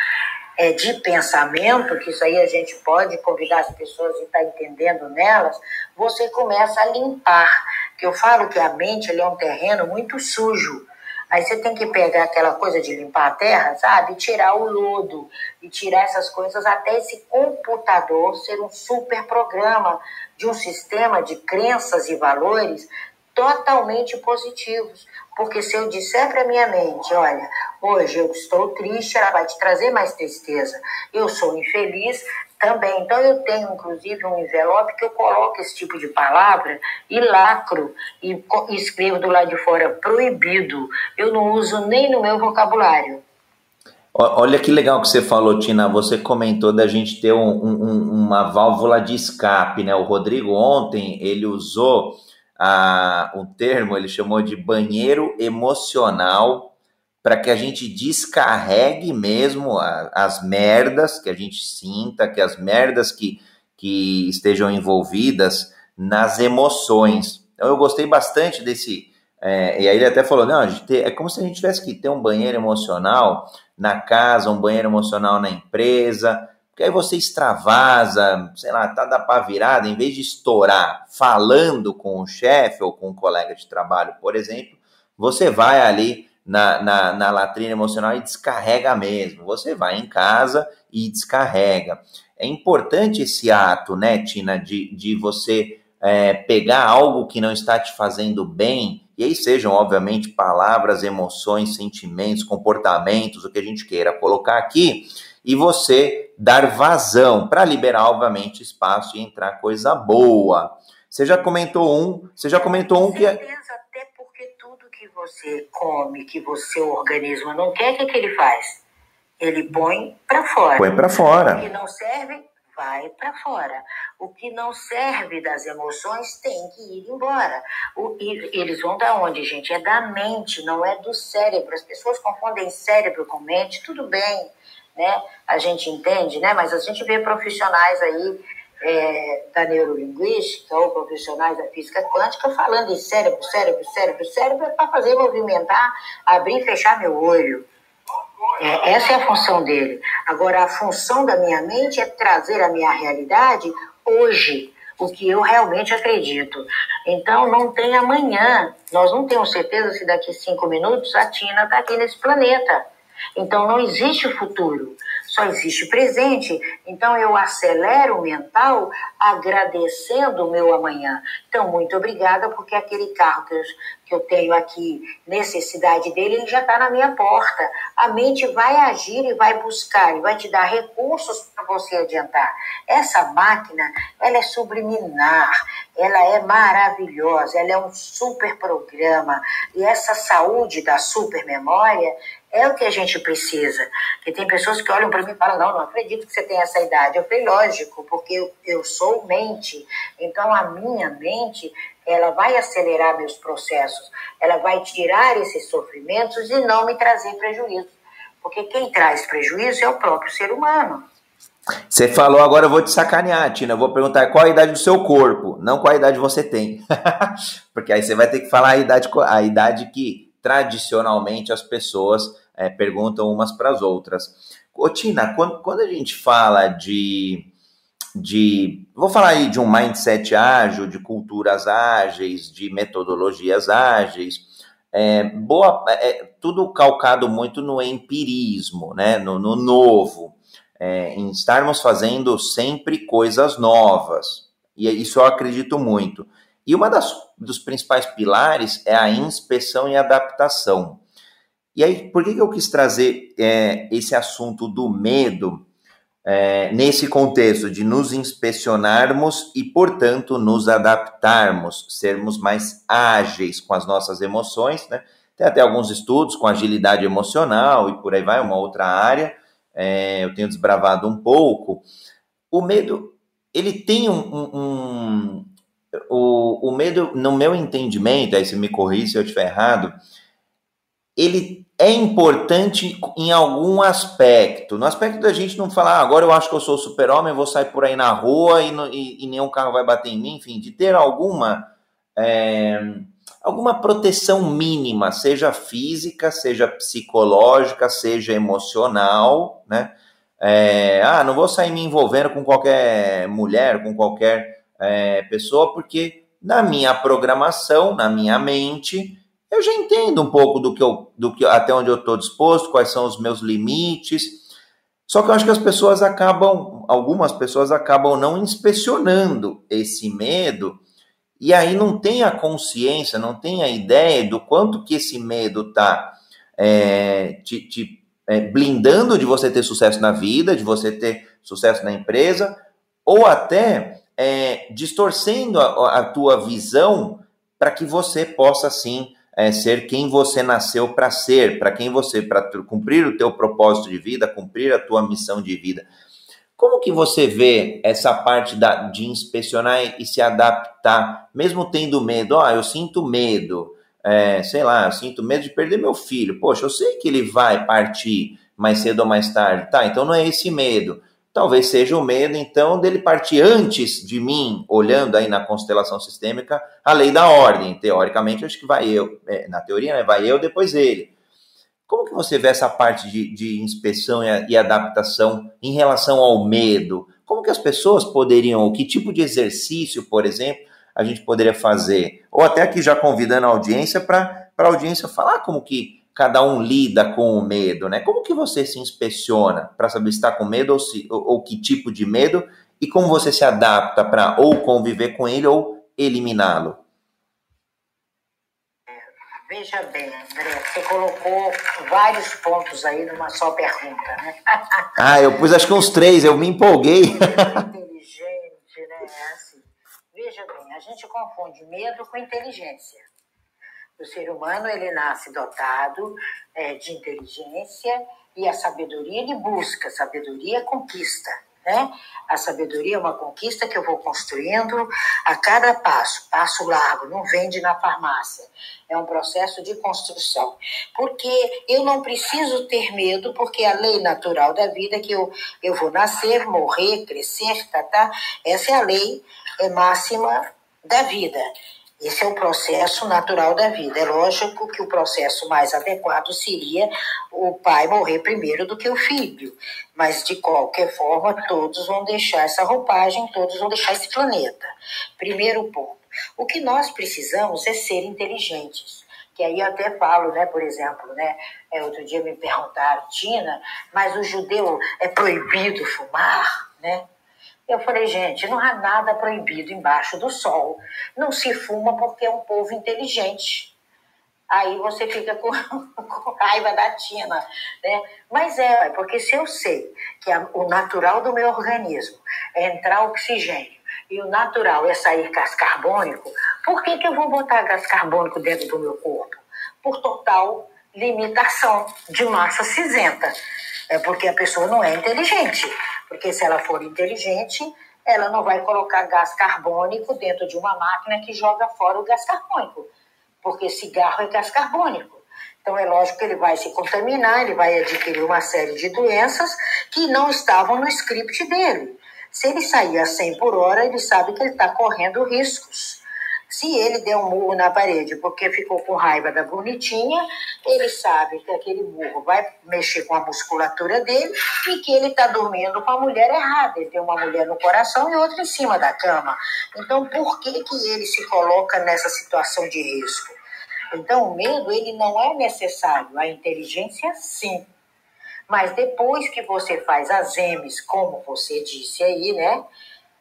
é, de pensamento, que isso aí a gente pode convidar as pessoas e estar tá entendendo nelas, você começa a limpar. Que eu falo que a mente é um terreno muito sujo. Aí você tem que pegar aquela coisa de limpar a terra, sabe? E tirar o lodo, e tirar essas coisas até esse computador ser um super programa de um sistema de crenças e valores totalmente positivos. Porque se eu disser para minha mente, olha, hoje eu estou triste, ela vai te trazer mais tristeza. Eu sou infeliz também. Então eu tenho inclusive um envelope que eu coloco esse tipo de palavra e lacro e escrevo do lado de fora proibido. Eu não uso nem no meu vocabulário. Olha que legal que você falou, Tina. Você comentou da gente ter um, um, uma válvula de escape, né? O Rodrigo ontem ele usou a, um termo, ele chamou de banheiro emocional, para que a gente descarregue mesmo a, as merdas que a gente sinta, que as merdas que, que estejam envolvidas nas emoções. Então eu gostei bastante desse. É, e aí ele até falou: não, é como se a gente tivesse que ter um banheiro emocional na casa, um banheiro emocional na empresa, porque aí você extravasa, sei lá, tá da pá virada, em vez de estourar falando com o chefe ou com um colega de trabalho, por exemplo, você vai ali na, na, na latrina emocional e descarrega mesmo. Você vai em casa e descarrega. É importante esse ato, né, Tina, de, de você é, pegar algo que não está te fazendo bem, e aí sejam, obviamente, palavras, emoções, sentimentos, comportamentos, o que a gente queira colocar aqui, e você dar vazão para liberar, obviamente, espaço e entrar coisa boa. Você já comentou um, você já comentou um que é. Até porque tudo que você come, que o seu organismo não quer, o que, que ele faz? Ele põe para fora. Põe para fora. O que não serve, vai para fora. O que não serve das emoções tem que ir embora. O, eles vão da onde, gente? É da mente, não é do cérebro. As pessoas confundem cérebro com mente, tudo bem né? A gente entende, né? Mas a gente vê profissionais aí é, da neurolinguística ou profissionais da física quântica falando em cérebro, cérebro, cérebro, cérebro é para fazer movimentar, abrir e fechar meu olho. É, essa é a função dele. Agora, a função da minha mente é trazer a minha realidade hoje, o que eu realmente acredito. Então, não tem amanhã. Nós não temos certeza se daqui cinco minutos a Tina está aqui nesse planeta. Então não existe futuro, só existe presente. Então eu acelero o mental agradecendo o meu amanhã. Então, muito obrigada, porque aquele carro que eu, que eu tenho aqui, necessidade dele, ele já está na minha porta. A mente vai agir e vai buscar, e vai te dar recursos para você adiantar. Essa máquina, ela é subliminar, ela é maravilhosa, ela é um super programa. E essa saúde da super memória É o que a gente precisa. Porque tem pessoas que olham para mim e falam: não, não acredito que você tem essa idade. Eu falei: lógico, porque eu, eu sou mente. Então a minha mente ela vai acelerar meus processos, ela vai tirar esses sofrimentos e não me trazer prejuízo. Porque quem traz prejuízo é o próprio ser humano. Você falou, agora eu vou te sacanear, Tina. Eu vou perguntar qual a idade do seu corpo, não qual a idade você tem. Porque aí você vai ter que falar a idade, a idade que tradicionalmente as pessoas é, perguntam umas para as outras. Ô, Tina, quando, quando a gente fala de, de. Vou falar aí de um mindset ágil, de culturas ágeis, de metodologias ágeis. É, boa, é, tudo calcado muito no empirismo, né? no, no novo é, em estarmos fazendo sempre coisas novas. E isso eu acredito muito. E uma das dos principais pilares é a inspeção e adaptação. E aí, por que, que eu quis trazer é, esse assunto do medo é, nesse contexto de nos inspecionarmos e, portanto, nos adaptarmos, sermos mais ágeis com as nossas emoções, né? Tem até alguns estudos com agilidade emocional e por aí vai, uma outra área, é, eu tenho desbravado um pouco, o medo, ele tem um, um, um o, o medo, no meu entendimento, aí se me corrija se eu estiver errado, ele é importante em algum aspecto. No aspecto da gente não falar, ah, agora eu acho que eu sou super-homem, vou sair por aí na rua e, e, e, nenhum carro vai bater em mim, enfim, de ter alguma. É, alguma proteção mínima, seja física, seja psicológica, seja emocional, né? É, ah, não vou sair me envolvendo com qualquer mulher, com qualquer é, pessoa, porque na minha programação, na minha mente, eu já entendo um pouco do que eu, do que até onde eu estou disposto, quais são os meus limites. Só que eu acho que as pessoas acabam, algumas pessoas acabam não inspecionando esse medo e aí não tem a consciência, não tem a ideia do quanto que esse medo está é, te, te é, blindando de você ter sucesso na vida, de você ter sucesso na empresa, ou até é, distorcendo a, a, tua visão para que você possa sim é, ser quem você nasceu para ser, para quem você, para cumprir o teu propósito de vida, cumprir a tua missão de vida. Como que você vê essa parte da, de inspecionar e se adaptar, mesmo tendo medo? Ah, eu sinto medo, é, sei lá, eu sinto medo de perder meu filho. Poxa, eu sei que ele vai partir mais cedo ou mais tarde. Tá, então não é esse medo. Talvez seja o medo, então, dele partir antes de mim, olhando aí na constelação sistêmica, a lei da ordem. Teoricamente, acho que vai eu, é, na teoria, né, vai eu, depois ele. Como que você vê essa parte de, de inspeção e, e, adaptação em relação ao medo? Como que as pessoas poderiam, que tipo de exercício, por exemplo, a gente poderia fazer? Ou até aqui já convidando a audiência para a audiência falar como que cada um lida com o medo, né? Como que você se inspeciona para saber se está com medo ou, se, ou, ou que tipo de medo e como você se adapta para ou conviver com ele ou eliminá-lo? Veja bem, André, você colocou vários pontos aí numa só pergunta, né? ah, eu pus acho que uns três, eu me empolguei. inteligente, né? É assim. Veja bem, a gente confunde medo com inteligência. O ser humano, ele nasce dotado é, de inteligência e a sabedoria ele busca, sabedoria conquista. Né? A sabedoria é uma conquista que eu vou construindo a cada passo, passo largo, não vende na farmácia. É um processo de construção. Porque eu não preciso ter medo, porque a lei natural da vida é que eu, eu vou nascer, morrer, crescer, tá, tá? Essa é a lei é máxima da vida. Esse é o processo natural da vida. É lógico que o processo mais adequado seria o pai morrer primeiro do que o filho. Mas, de qualquer forma, todos vão deixar essa roupagem, todos vão deixar esse planeta. Primeiro ponto. O que nós precisamos é ser inteligentes. Que aí eu até falo, né, por exemplo, né, é, outro dia me perguntaram, Tina, mas o judeu é proibido fumar, né? Eu falei, gente, não há nada proibido embaixo do sol. Não se fuma porque é um povo inteligente. Aí você fica com, com raiva da Tina, né? Mas é, porque se eu sei que a, o natural do meu organismo é entrar oxigênio e o natural é sair gás carbônico, por que, que eu vou botar gás carbônico dentro do meu corpo? Por total limitação de massa cinzenta. É porque a pessoa não é inteligente. Porque se ela for inteligente, ela não vai colocar gás carbônico dentro de uma máquina que joga fora o gás carbônico. Porque cigarro é gás carbônico. Então é lógico que ele vai se contaminar, ele vai adquirir uma série de doenças que não estavam no script dele. Se ele sair a 100 por hora, ele sabe que ele está correndo riscos. Se ele der um murro na parede porque ficou com raiva da bonitinha, ele sabe que aquele murro vai mexer com a musculatura dele e que ele está dormindo com a mulher errada. Ele tem uma mulher no coração e outra em cima da cama. Então, por que, que ele se coloca nessa situação de risco? Então, o medo ele não é necessário, a inteligência sim. Mas depois que você faz as M's, como você disse aí, né?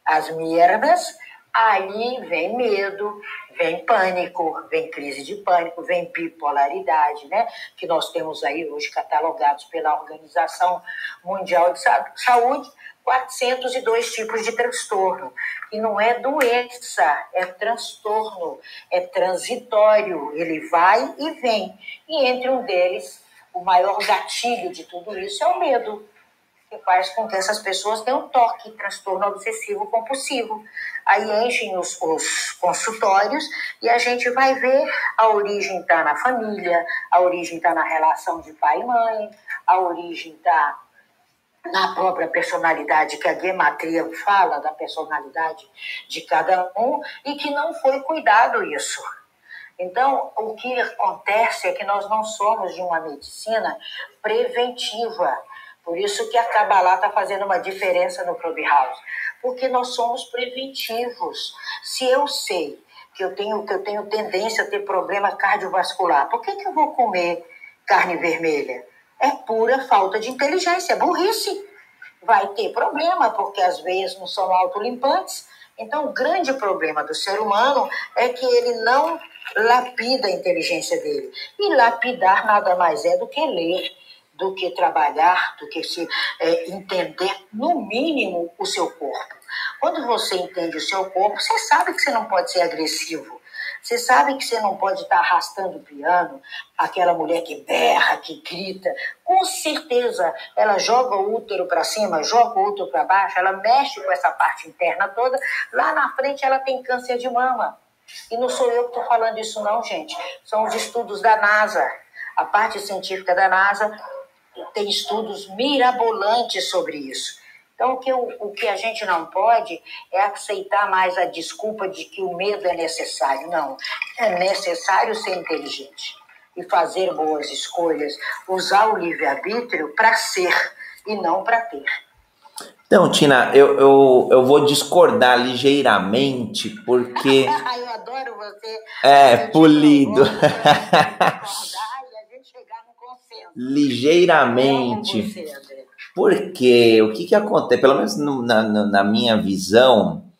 As merdas, Aí vem medo, vem pânico, vem crise de pânico, vem bipolaridade, né? Que nós temos aí hoje catalogados pela Organização Mundial de Saúde, 402 tipos de transtorno. E não é doença, é transtorno, é transitório, ele vai e vem. E entre um deles, o maior gatilho de tudo isso é o medo que faz com que essas pessoas tenham toque, transtorno obsessivo compulsivo. Aí enchem os, os consultórios e a gente vai ver a origem está na família, a origem está na relação de pai e mãe, a origem está na própria personalidade, que a gematria fala da personalidade de cada um, e que não foi cuidado isso. Então, o que acontece é que nós não somos de uma medicina preventiva por isso que a Kabbalah está fazendo uma diferença no Clubhouse. Porque nós somos preventivos. Se eu sei que eu tenho, que eu tenho tendência a ter problema cardiovascular, por que, que eu vou comer carne vermelha? É pura falta de inteligência, burrice. Vai ter problema, porque as veias não são autolimpantes. Então, o grande problema do ser humano é que ele não lapida a inteligência dele. E lapidar nada mais é do que ler do que trabalhar, do que se é, entender, no mínimo, o seu corpo. Quando você entende o seu corpo, você sabe que você não pode ser agressivo. Você sabe que você não pode estar arrastando o piano, aquela mulher que berra, que grita. Com certeza, ela joga o útero para cima, joga o útero para baixo, ela mexe com essa parte interna toda. Lá na frente, ela tem câncer de mama. E não sou eu que estou falando isso, não, gente. São os estudos da NASA. A parte científica da NASA tem estudos mirabolantes sobre isso. Então, o que, o, o que a gente não pode é aceitar mais a desculpa de que o medo é necessário. Não, é necessário ser inteligente e fazer boas escolhas, usar o livre-arbítrio para ser e não para ter. Então, Tina, eu, eu, eu vou discordar ligeiramente, porque. eu adoro você. É, polido. Ligeiramente. Porque o que, que acontece, pelo menos no, na, na minha visão,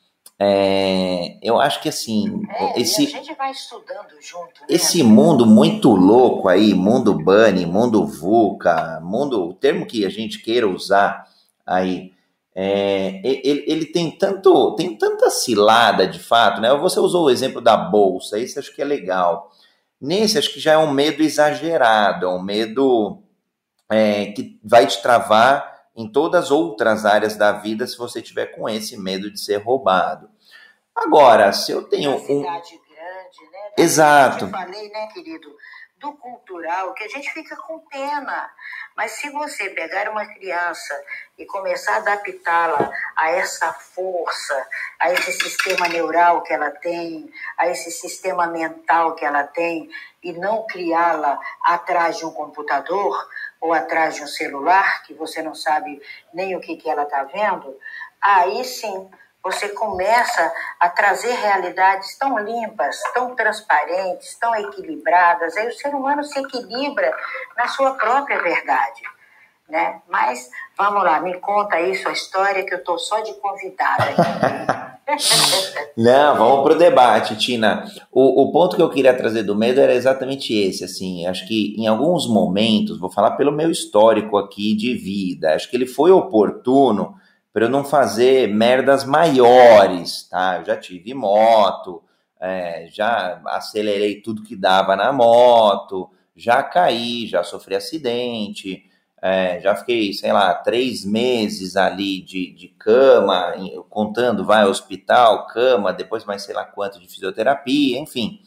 é, eu acho que assim. É, esse, junto. Né? Esse mundo muito louco aí, mundo Bunny, mundo VUCA, mundo. O termo que a gente queira usar aí. É, ele, ele, tem tanto tem tanta cilada de fato, né? Você usou o exemplo da bolsa, isso acho que é legal. Nesse, acho que já é um medo exagerado, é um medo é, que vai te travar em todas as outras áreas da vida se você tiver com esse medo de ser roubado. Agora, se eu tenho um. Cidade grande, né? Exato. Eu falei, né, querido? Do cultural que a gente fica com pena. Mas se você pegar uma criança e começar a adaptá-la a essa força, a esse sistema neural que ela tem, a esse sistema mental que ela tem, e não criá-la atrás de um computador ou atrás de um celular, que você não sabe nem o que, que ela está vendo, aí sim você começa a trazer realidades tão limpas, tão transparentes, tão equilibradas. Aí o ser humano se equilibra na sua própria verdade. Né? Mas vamos lá, me conta aí sua história que eu estou só de convidada. Não, vamos para o debate, Tina. O, o ponto que eu queria trazer do medo era exatamente esse. Assim, acho que em alguns momentos, vou falar pelo meu histórico aqui de vida, acho que ele foi oportuno para eu não fazer merdas maiores, tá? Eu já tive moto, é, já acelerei tudo que dava na moto, já caí, já sofri acidente, é, já fiquei, sei lá, três meses ali de, de cama, contando, vai hospital, cama, depois mais sei lá quanto de fisioterapia, enfim.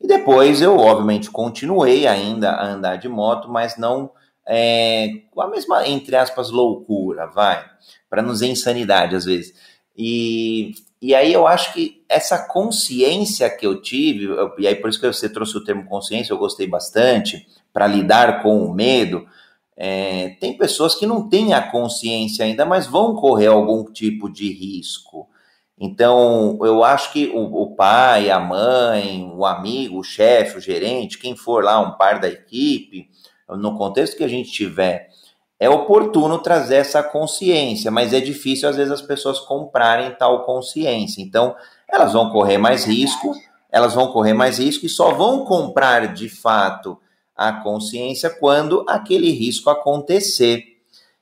E depois eu, obviamente, continuei ainda a andar de moto, mas não é, com a mesma, entre aspas, loucura, vai, para não dizer insanidade às vezes. E, e aí eu acho que essa consciência que eu tive, eu, e aí por isso que você trouxe o termo consciência, eu gostei bastante, para lidar com o medo, é, tem pessoas que não têm a consciência ainda, mas vão correr algum tipo de risco. Então, eu acho que o, o pai, a mãe, o amigo, o chefe, o gerente, quem for lá, um par da equipe, no contexto que a gente tiver, é oportuno trazer essa consciência, mas é difícil às vezes as pessoas comprarem tal consciência. Então, elas vão correr mais risco, elas vão correr mais risco e só vão comprar de fato a consciência quando aquele risco acontecer.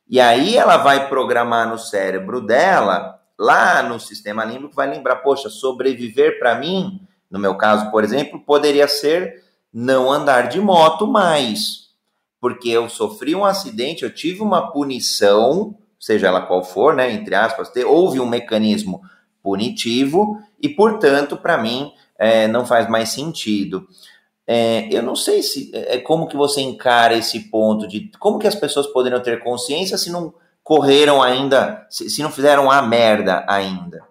E aí ela vai programar no cérebro dela, lá no sistema límbico, vai lembrar: poxa, sobreviver para mim, no meu caso, por exemplo, poderia ser não andar de moto mais. Porque eu sofri um acidente, eu tive uma punição, seja ela qual for, né, entre aspas, houve um mecanismo punitivo e, portanto, para mim, é, não faz mais sentido. É, eu não sei se é, é como que você encara esse ponto de como que as pessoas poderiam ter consciência se não correram ainda, se, se não fizeram a merda ainda.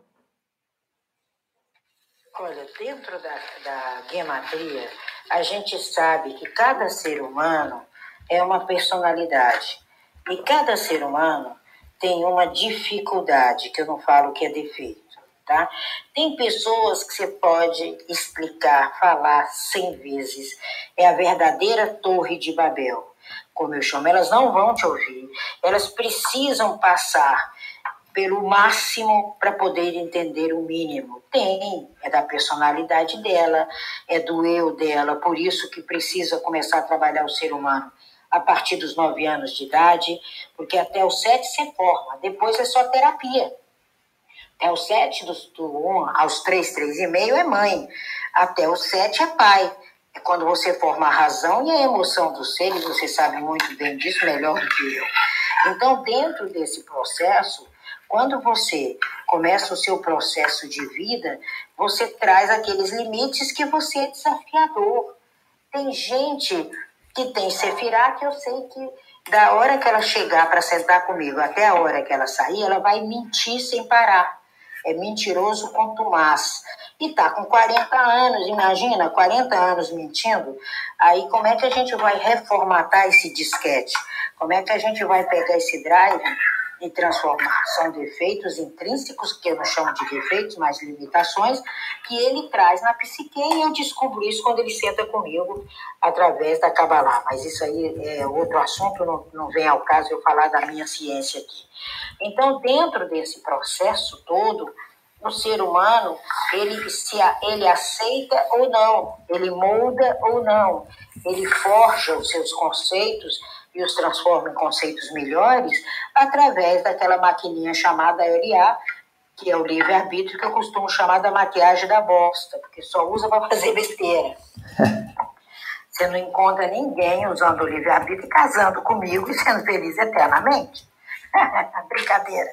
Olha, dentro da, da a gente sabe que cada ser humano é uma personalidade. E cada ser humano tem uma dificuldade, que eu não falo que é defeito. Tá? Tem pessoas que você pode explicar, falar cem vezes. É a verdadeira torre de Babel, como eu chamo. Elas não vão te ouvir. Elas precisam passar pelo máximo para poder entender o mínimo. Tem, é da personalidade dela, é do eu dela, por isso que precisa começar a trabalhar o ser humano a partir dos nove anos de idade, porque até os sete se forma, depois é só terapia. Até os sete, do, do aos três, três e meio é mãe. Até os sete é pai. É quando você forma a razão e a emoção dos seres, você sabe muito bem disso, melhor do que eu. Então, dentro desse processo, quando você começa o seu processo de vida, você traz aqueles limites que você é desafiador. Tem gente que tem Sefirá que eu sei que da hora que ela chegar para sentar comigo até a hora que ela sair, ela vai mentir sem parar é mentiroso contumaz. E tá com 40 anos, imagina, 40 anos mentindo. Aí como é que a gente vai reformatar esse disquete? Como é que a gente vai pegar esse drive e transformar? São defeitos intrínsecos, que eu não chamo de defeitos, mas limitações, que ele traz na psique e eu descubro isso quando ele senta comigo através da Kabbalah. Mas isso aí é outro assunto, não, não vem ao caso eu falar da minha ciência aqui. Então, dentro desse processo todo, o ser humano, ele, se, ele aceita ou não, ele molda ou não, ele forja os seus conceitos e os transforma em conceitos melhores através daquela maquininha chamada LA, que é o livre-arbítrio, que eu costumo chamar da maquiagem da bosta, porque só usa para fazer besteira. Você não encontra ninguém usando o livre-arbítrio e casando comigo e sendo feliz eternamente. Brincadeira.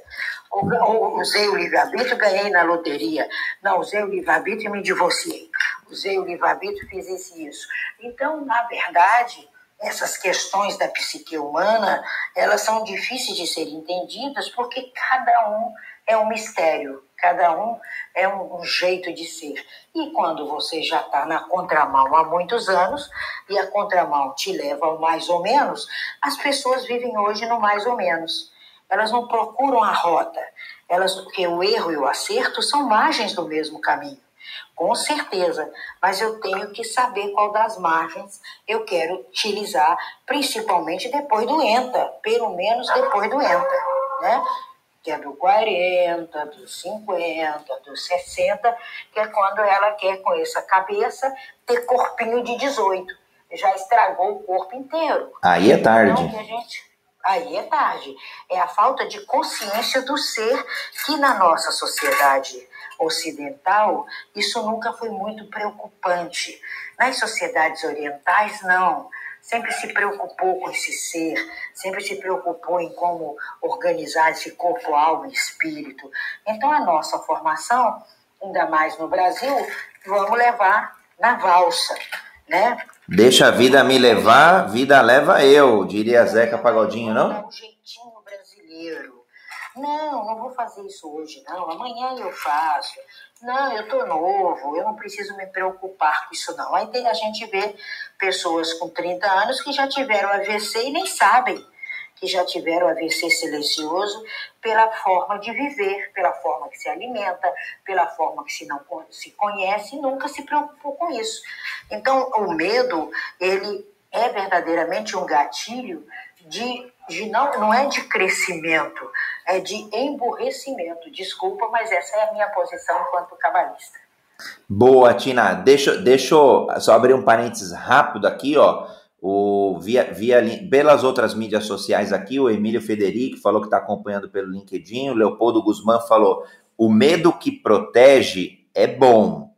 usei o livre-arbítrio, ganhei na loteria. Não, usei o livre-arbítrio e me divorciei. Usei o livre-arbítrio e fiz isso e isso. Então, na verdade, essas questões da psique humana, elas são difíceis de serem entendidas porque cada um é um mistério, cada um é um, um jeito de ser. E quando você já está na contramão há muitos anos e a contramão te leva ao mais ou menos, as pessoas vivem hoje no mais ou menos. Elas não procuram a rota, elas porque o erro e o acerto são margens do mesmo caminho. Com certeza, mas eu tenho que saber qual das margens eu quero utilizar, principalmente depois do ENTA, pelo menos depois do ENTA, né? Que é do 40, dos 50, dos 60, que é quando ela quer com essa cabeça ter corpinho de 18. Já estragou o corpo inteiro. Aí é tarde. Então, gente aí é tarde. É a falta de consciência do ser que na nossa sociedade ocidental isso nunca foi muito preocupante. Nas sociedades orientais, não. sempre se preocupou com esse ser, sempre se preocupou em como organizar esse corpo, alma e espírito. Então, a nossa formação, ainda mais no Brasil, vamos levar na valsa, né? Deixa a vida me levar, vida leva eu, diria Zeca Pagodinho, não? É um jeitinho brasileiro. Não, não vou fazer isso hoje, não. Amanhã eu faço. Não, eu tô novo, eu não preciso me preocupar com isso, não. Aí a gente vê pessoas com 30 anos que já tiveram AVC e nem sabem que já tiveram AVC silencioso pela forma de viver, pela forma que se alimenta, pela forma que se não se conhece e nunca se preocupou com isso. Então, o medo, ele é verdadeiramente um gatilho de, de não, não é de crescimento, é de emburrecimento. Desculpa, mas essa é a minha posição enquanto cabalista. Boa, Tina. Deixa, deixa eu só abrir um parênteses rápido aqui, ó. O, via, via, pelas outras mídias sociais aqui, o Emílio Federico falou que está acompanhando pelo LinkedIn, o Leopoldo Guzmán falou: o medo que protege é bom,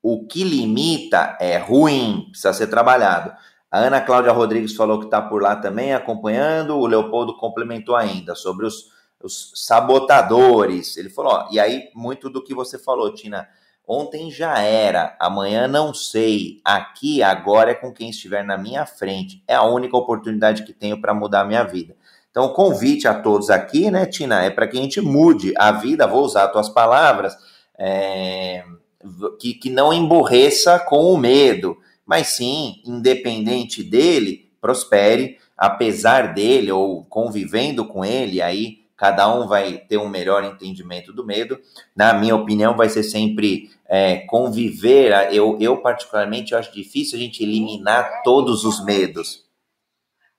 o que limita é ruim, precisa ser trabalhado. A Ana Cláudia Rodrigues falou que está por lá também acompanhando, o Leopoldo complementou ainda sobre os, os sabotadores. Ele falou: ó, e aí, muito do que você falou, Tina Ontem já era, amanhã não sei. Aqui, agora é com quem estiver na minha frente. É a única oportunidade que tenho para mudar a minha vida. Então, o convite a todos aqui, né, Tina, é para que a gente mude a vida. Vou usar tuas palavras, é, que, que não emborreça com o medo, mas sim, independente dele, prospere, apesar dele ou convivendo com ele, aí cada um vai ter um melhor entendimento do medo. Na minha opinião, vai ser sempre é, conviver. Eu, eu, particularmente, eu acho difícil a gente eliminar todos os medos.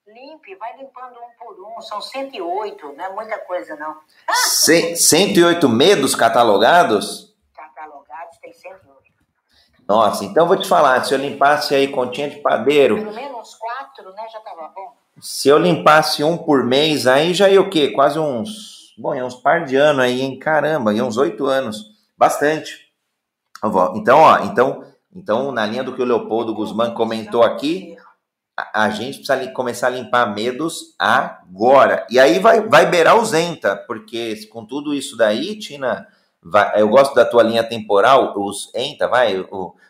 Limpe, vai limpando um por um. São 108, não é muita coisa, não. C 108 medos catalogados? Catalogados tem 108. Nossa, então vou te falar, se eu limpasse aí continha de padeiro. Pelo menos quatro, né? Já tava bom. Se eu limpasse um por mês, aí já ia o quê? Quase uns. Bom, ia uns par de anos aí, hein? Caramba, ia uns oito anos. Bastante. Então, ó, então, então, na linha do que o Leopoldo Guzmán comentou aqui, a, a gente precisa começar a limpar medos agora. E aí vai, vai beirar o Zenta, porque com tudo isso daí, Tina, vai, eu gosto da tua linha temporal, os ENTA, vai,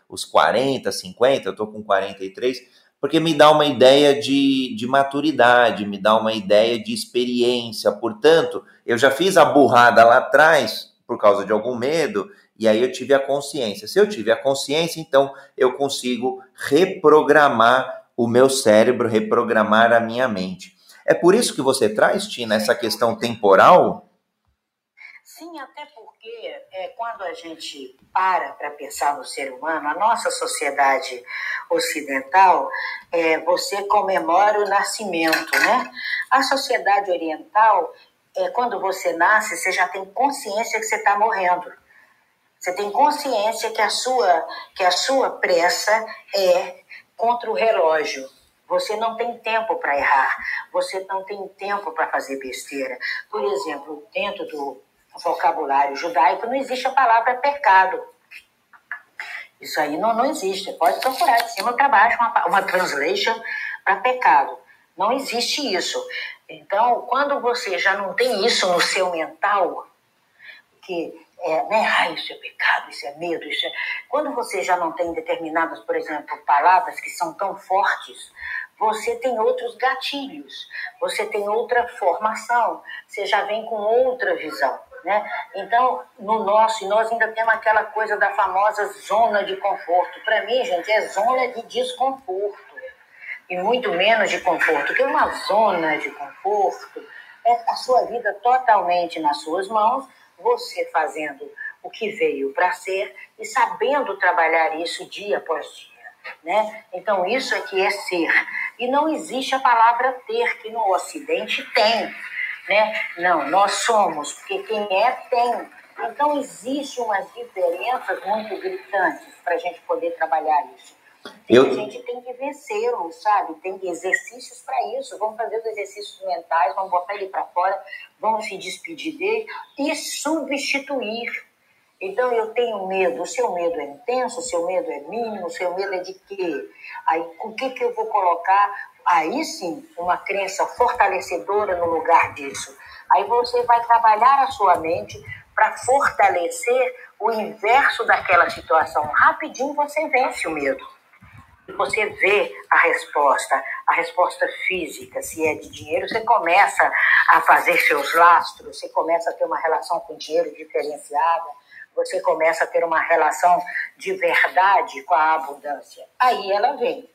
os 40, 50, eu tô com 43 porque me dá uma ideia de, de maturidade, me dá uma ideia de experiência. Portanto, eu já fiz a burrada lá atrás por causa de algum medo, e aí eu tive a consciência. Se eu tive a consciência, então eu consigo reprogramar o meu cérebro, reprogramar a minha mente. É por isso que você traz, Tina, essa questão temporal? Sim, até porque é, quando a gente para para pensar no ser humano, a nossa sociedade ocidental, é, você comemora o nascimento, né? A sociedade oriental, é, quando você nasce, você já tem consciência que você está morrendo. Você tem consciência que a sua que a sua pressa é contra o relógio. Você não tem tempo para errar. Você não tem tempo para fazer besteira. Por exemplo, dentro do vocabulário judaico não existe a palavra pecado. Isso aí não, não existe. Pode procurar de cima para baixo uma, uma translation para pecado. Não existe isso. Então, quando você já não tem isso no seu mental, que é, né, ah, isso é pecado, isso é medo, isso é... quando você já não tem determinadas, por exemplo, palavras que são tão fortes, você tem outros gatilhos, você tem outra formação, você já vem com outra visão. Né? Então, no nosso, nós ainda temos aquela coisa da famosa zona de conforto. Para mim, gente, é zona de desconforto. E muito menos de conforto, que uma zona de conforto é a sua vida totalmente nas suas mãos, você fazendo o que veio para ser e sabendo trabalhar isso dia após dia. Né? Então, isso é que é ser. E não existe a palavra ter, que no Ocidente tem né? Não, nós somos, porque quem é tem. Então, existem umas diferenças muito gritantes para a gente poder trabalhar isso. Eu... A gente tem que vencê-lo, sabe? Tem exercícios para isso. Vamos fazer os exercícios mentais, vamos botar ele para fora, vamos se despedir dele e substituir. Então eu tenho medo, o seu medo é intenso, o seu medo é mínimo, o seu medo é de quê? Aí o que, que eu vou colocar Aí sim, uma crença fortalecedora no lugar disso. Aí você vai trabalhar a sua mente para fortalecer o inverso daquela situação. Rapidinho você vence o medo. Você vê a resposta, a resposta física, se é de dinheiro, você começa a fazer seus lastros, você começa a ter uma relação com dinheiro diferenciada, você começa a ter uma relação de verdade com a abundância. Aí ela vem.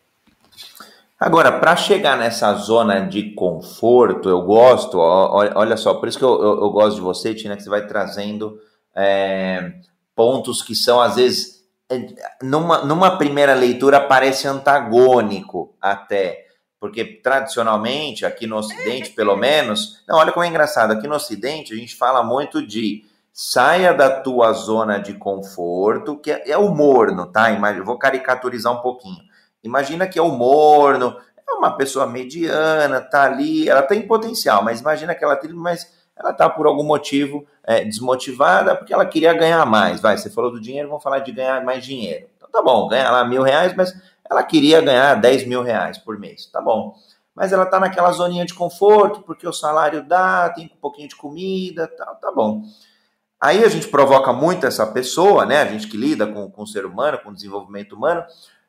Agora, para chegar nessa zona de conforto, eu gosto, olha só, por isso que eu, eu, eu gosto de você, Tina, que você vai trazendo é, pontos que são, às vezes, é, numa, numa primeira leitura, parece antagônico até. Porque tradicionalmente, aqui no Ocidente, pelo menos, não, olha como é engraçado, aqui no Ocidente a gente fala muito de saia da tua zona de conforto, que é, é o morno, tá? Eu vou caricaturizar um pouquinho Imagina que é o morno, é uma pessoa mediana, tá ali, ela tem potencial, mas imagina que ela tem, mas ela tá por algum motivo é, desmotivada porque ela queria ganhar mais. Vai, você falou do dinheiro, vamos falar de ganhar mais dinheiro. Então tá bom, ganha lá mil reais, mas ela queria ganhar 10 mil reais por mês. Tá bom. Mas ela tá naquela zoninha de conforto, porque o salário dá, tem um pouquinho de comida, tá, tá bom. Aí a gente provoca muito essa pessoa, né? A gente que lida com, com o ser humano, com o desenvolvimento humano,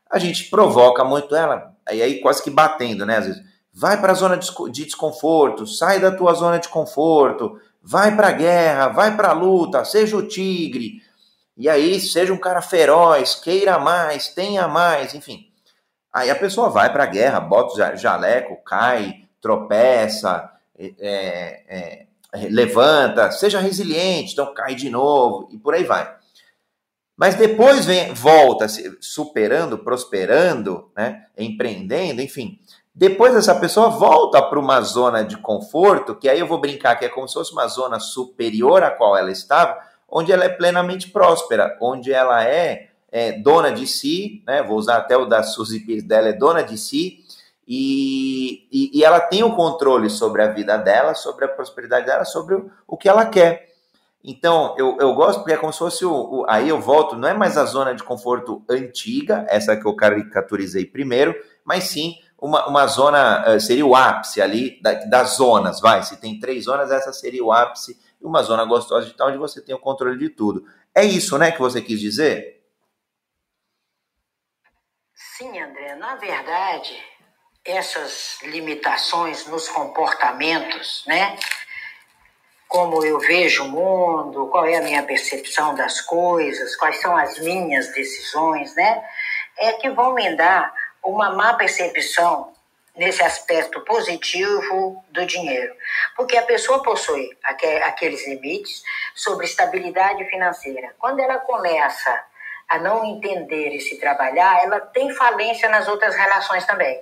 a gente provoca muito ela, e aí quase que batendo, né? Às vezes, vai para a zona de desconforto, sai da tua zona de conforto, vai para a guerra, vai para a luta, seja o tigre, e aí seja um cara feroz, queira mais, tenha mais, enfim. Aí a pessoa vai para a guerra, bota o jaleco, cai, tropeça, é, é, levanta, seja resiliente, então cai de novo, e por aí vai. Mas depois vem, volta superando, prosperando, né, empreendendo, enfim. Depois essa pessoa volta para uma zona de conforto, que aí eu vou brincar que é como se fosse uma zona superior à qual ela estava, onde ela é plenamente próspera, onde ela é, é dona de si, né? Vou usar até o da Suzy Pires dela, é dona de si, e, e, e, ela tem o controle sobre a vida dela, sobre a prosperidade dela, sobre o, o que ela quer. Então, eu, eu gosto porque é como se fosse o, o, Aí eu volto, não é mais a zona de conforto antiga, essa que eu caricaturizei primeiro, mas sim uma, uma zona, eh, seria o ápice ali da, das zonas, vai. Se tem três zonas, essa seria o ápice, e uma zona gostosa de tal, onde você tem o controle de tudo. É isso, né, que você quis dizer? Sim, André. Na verdade, essas limitações nos comportamentos, né? Como eu vejo o mundo, qual é a minha percepção das coisas, quais são as minhas decisões, né? É que vão me dar uma má percepção nesse aspecto positivo do dinheiro. Porque a pessoa possui aqueles limites sobre estabilidade financeira. Quando ela começa a não entender e se trabalhar, ela tem falência nas outras relações também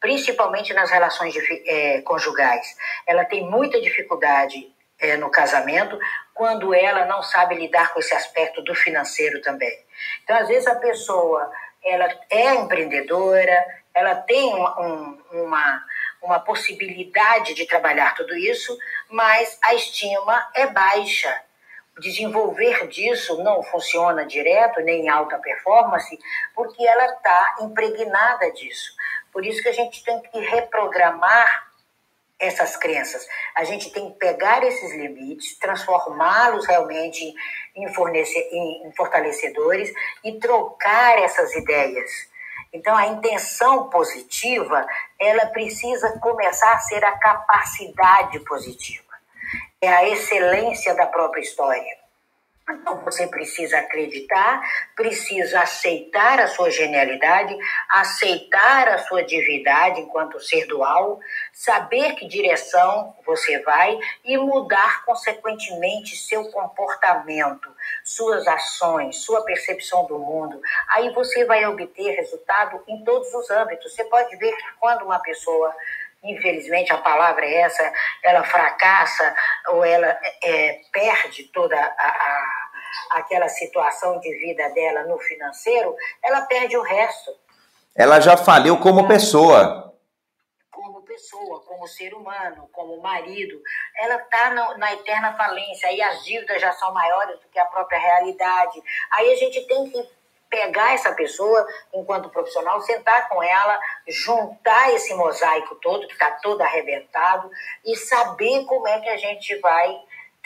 principalmente nas relações de, é, conjugais. Ela tem muita dificuldade é, no casamento, quando ela não sabe lidar com esse aspecto do financeiro também. Então, às vezes, a pessoa ela é empreendedora, ela tem uma, um, uma, uma possibilidade de trabalhar tudo isso, mas a estima é baixa. Desenvolver disso não funciona direto, nem em alta performance, porque ela está impregnada disso. Por isso que a gente tem que reprogramar essas crenças. A gente tem que pegar esses limites, transformá-los realmente em, em, fortalecedores e trocar essas ideias. Então, a intenção positiva, ela precisa começar a ser a capacidade positiva. É a excelência da própria história. Então você precisa acreditar, precisa aceitar a sua genialidade, aceitar a sua divindade enquanto ser dual, saber que direção você vai e mudar consequentemente seu comportamento, suas ações, sua percepção do mundo. Aí você vai obter resultado em todos os âmbitos. Você pode ver que quando uma pessoa infelizmente a palavra é essa, ela fracassa ou ela é, perde toda a, a, aquela situação de vida dela no financeiro, ela perde o resto. Ela já faliu como pessoa. Como pessoa, como ser humano, como marido. Ela está na, na eterna falência, aí as dívidas já são maiores do que a própria realidade. Aí a gente tem que pegar essa pessoa enquanto profissional, sentar com ela, juntar esse mosaico todo, que está todo arrebentado, e saber como é que a gente vai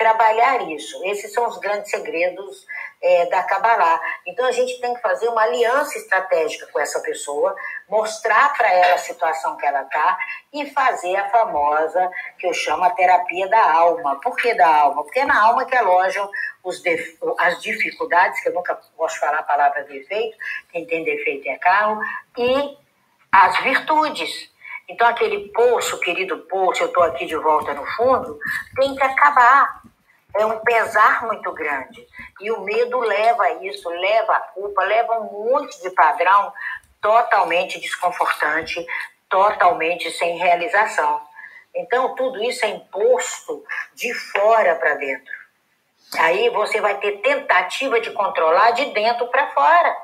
trabalhar isso. Esses são os grandes segredos é, da Kabbalah. Então a gente tem que fazer uma aliança estratégica com essa pessoa, mostrar para ela a situação que ela está e fazer a famosa, que eu chamo a terapia da alma. Por que da alma? Porque é na alma que alojam os as dificuldades, que eu nunca de falar a palavra defeito, quem tem defeito é carro, e as virtudes. Então, aquele poço, querido poço, eu estou aqui de volta no fundo, tem que acabar. É um pesar muito grande. E o medo leva a isso, leva a culpa, leva um monte de padrão totalmente desconfortante, totalmente sem realização. Então, tudo isso é imposto de fora para dentro. Aí você vai ter tentativa de controlar de dentro para fora.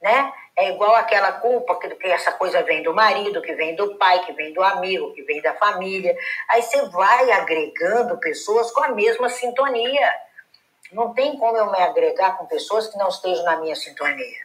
Né? É igual aquela culpa que, que essa coisa vem do marido, que vem do pai, que vem do amigo, que vem da família. Aí você vai agregando pessoas com a mesma sintonia. Não tem como eu me agregar com pessoas que não estejam na minha sintonia.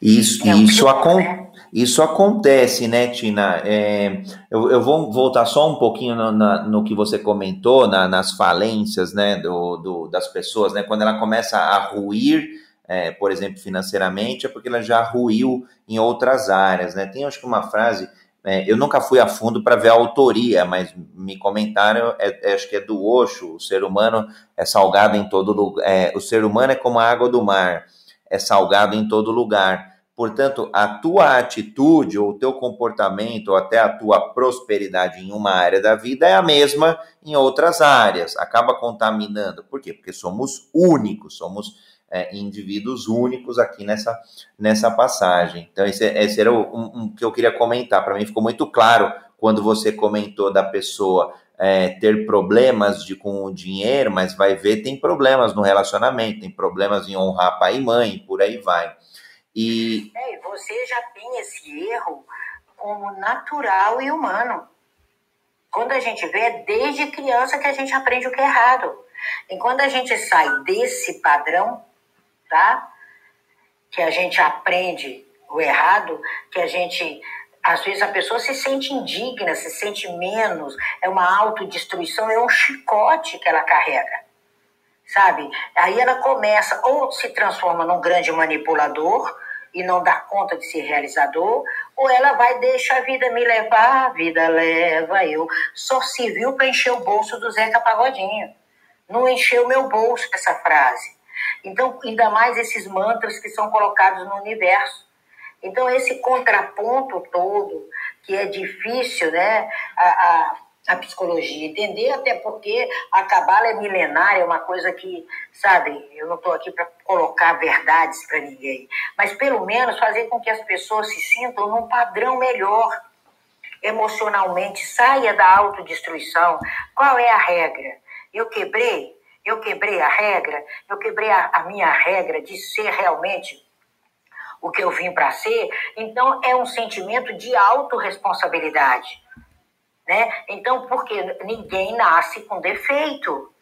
Isso, é isso, acon né? isso acontece, né, Tina? É, eu, eu vou voltar só um pouquinho no, na, no que você comentou, na, nas falências né, do, do, das pessoas, né? Quando ela começa a ruir, é, por exemplo, financeiramente, é porque ela já ruiu em outras áreas, né? Tem acho que uma frase, é, eu nunca fui a fundo para ver a autoria, mas me comentaram, é, é, acho que é do Osho, o ser humano é salgado em todo lugar, é, o ser humano é como a água do mar é salgado em todo lugar. Portanto, a tua atitude ou o teu comportamento ou até a tua prosperidade em uma área da vida é a mesma em outras áreas. Acaba contaminando. Por quê? Porque somos únicos, somos é, indivíduos únicos aqui nessa, nessa passagem. Então, esse, esse era o um, um, que eu queria comentar. Para mim ficou muito claro quando você comentou da pessoa é, ter problemas de, com o dinheiro, mas vai ver, tem problemas no relacionamento, tem problemas em honrar pai e mãe, por aí vai. E é, você já tem esse erro como natural e humano. Quando a gente vê, é desde criança que a gente aprende o que é errado. E quando a gente sai desse padrão, tá? Que a gente aprende o errado, que a gente às vezes a pessoa se sente indigna, se sente menos, é uma autodestruição, é um chicote que ela carrega, sabe? Aí ela começa, ou se transforma num grande manipulador e não dá conta de ser realizador, ou ela vai deixar a vida me levar, a vida leva eu. Só serviu para encher o bolso do Zeca Pagodinho. Não encheu meu bolso essa frase. Então, ainda mais esses mantras que são colocados no universo. Então, esse contraponto todo, que é difícil, né, a, a, a psicologia entender, até porque a cabala é milenária, é uma coisa que, sabe, eu não estou aqui para colocar verdades para ninguém, mas pelo menos fazer com que as pessoas se sintam num padrão melhor emocionalmente, saia da autodestruição. Qual é a regra? Eu quebrei, eu quebrei a regra, eu quebrei a, a minha regra de ser realmente o que eu vim para ser, então é um sentimento de autorresponsabilidade. Né? Então, porque ninguém nasce com defeito.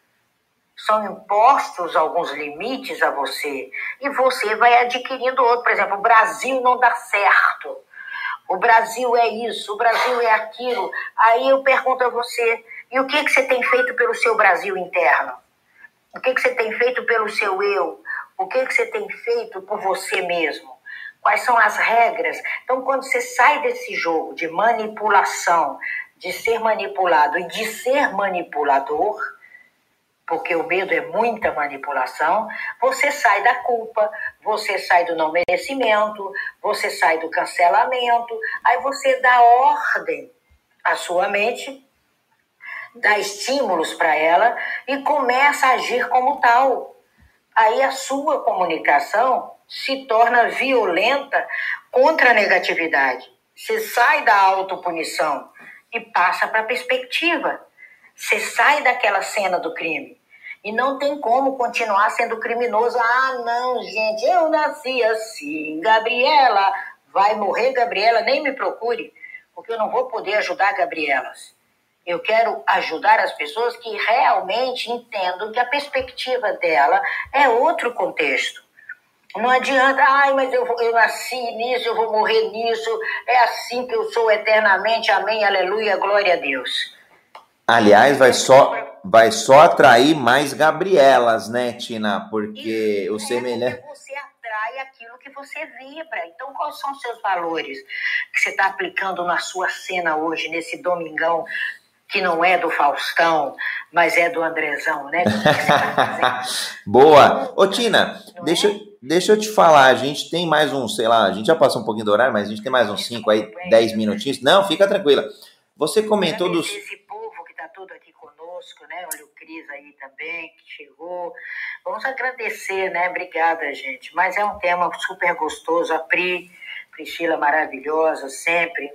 São impostos alguns limites a você e você vai adquirindo outro. Por exemplo, o Brasil não dá certo. O Brasil é isso, o Brasil é aquilo. Aí eu pergunto a você: e o que, que você tem feito pelo seu Brasil interno? O que, que você tem feito pelo seu eu? O que, que você tem feito por você mesmo? quais são as regras. Então, quando você sai desse jogo de manipulação, de ser manipulado e de ser manipulador, porque o medo é muita manipulação, você sai da culpa, você sai do não merecimento, você sai do cancelamento, aí você dá ordem à sua mente, dá estímulos para ela e começa a agir como tal. Aí a sua comunicação se torna violenta contra a negatividade. Você sai da autopunição e passa para a perspectiva. Você sai daquela cena do crime. E não tem como continuar sendo criminoso. Ah, não, gente, eu nasci assim. Gabriela, vai morrer, Gabriela, nem me procure, porque eu não vou poder ajudar Gabrielas. Eu quero ajudar as pessoas que realmente entendam que a perspectiva dela é outro contexto Não adianta, ai, mas eu, eu nasci nisso, eu vou morrer nisso, é assim que eu sou eternamente, amém, aleluia, glória a Deus. Aliás, vai só, vai só atrair mais Gabrielas, né, Tina? Porque Isso, o semelhante. É você atrai aquilo que você vibra. Então, quais são os seus valores que você está aplicando na sua cena hoje, nesse domingão que não é do Faustão, mas é do Andrezão, né? Tá Boa. Ô, Tina, deixa, é? deixa eu te falar, a gente tem mais um, sei lá, a gente já passou um pouquinho do horário, mas a gente tem mais uns 5 aí, 10 minutinhos. Não, fica tranquila. Você comentou dos tudo aqui conosco, né? Olha o Cris aí também, que chegou. Vamos agradecer, né? Obrigada, gente. Mas é um tema super gostoso. A Pri, Priscila maravilhosa, sempre.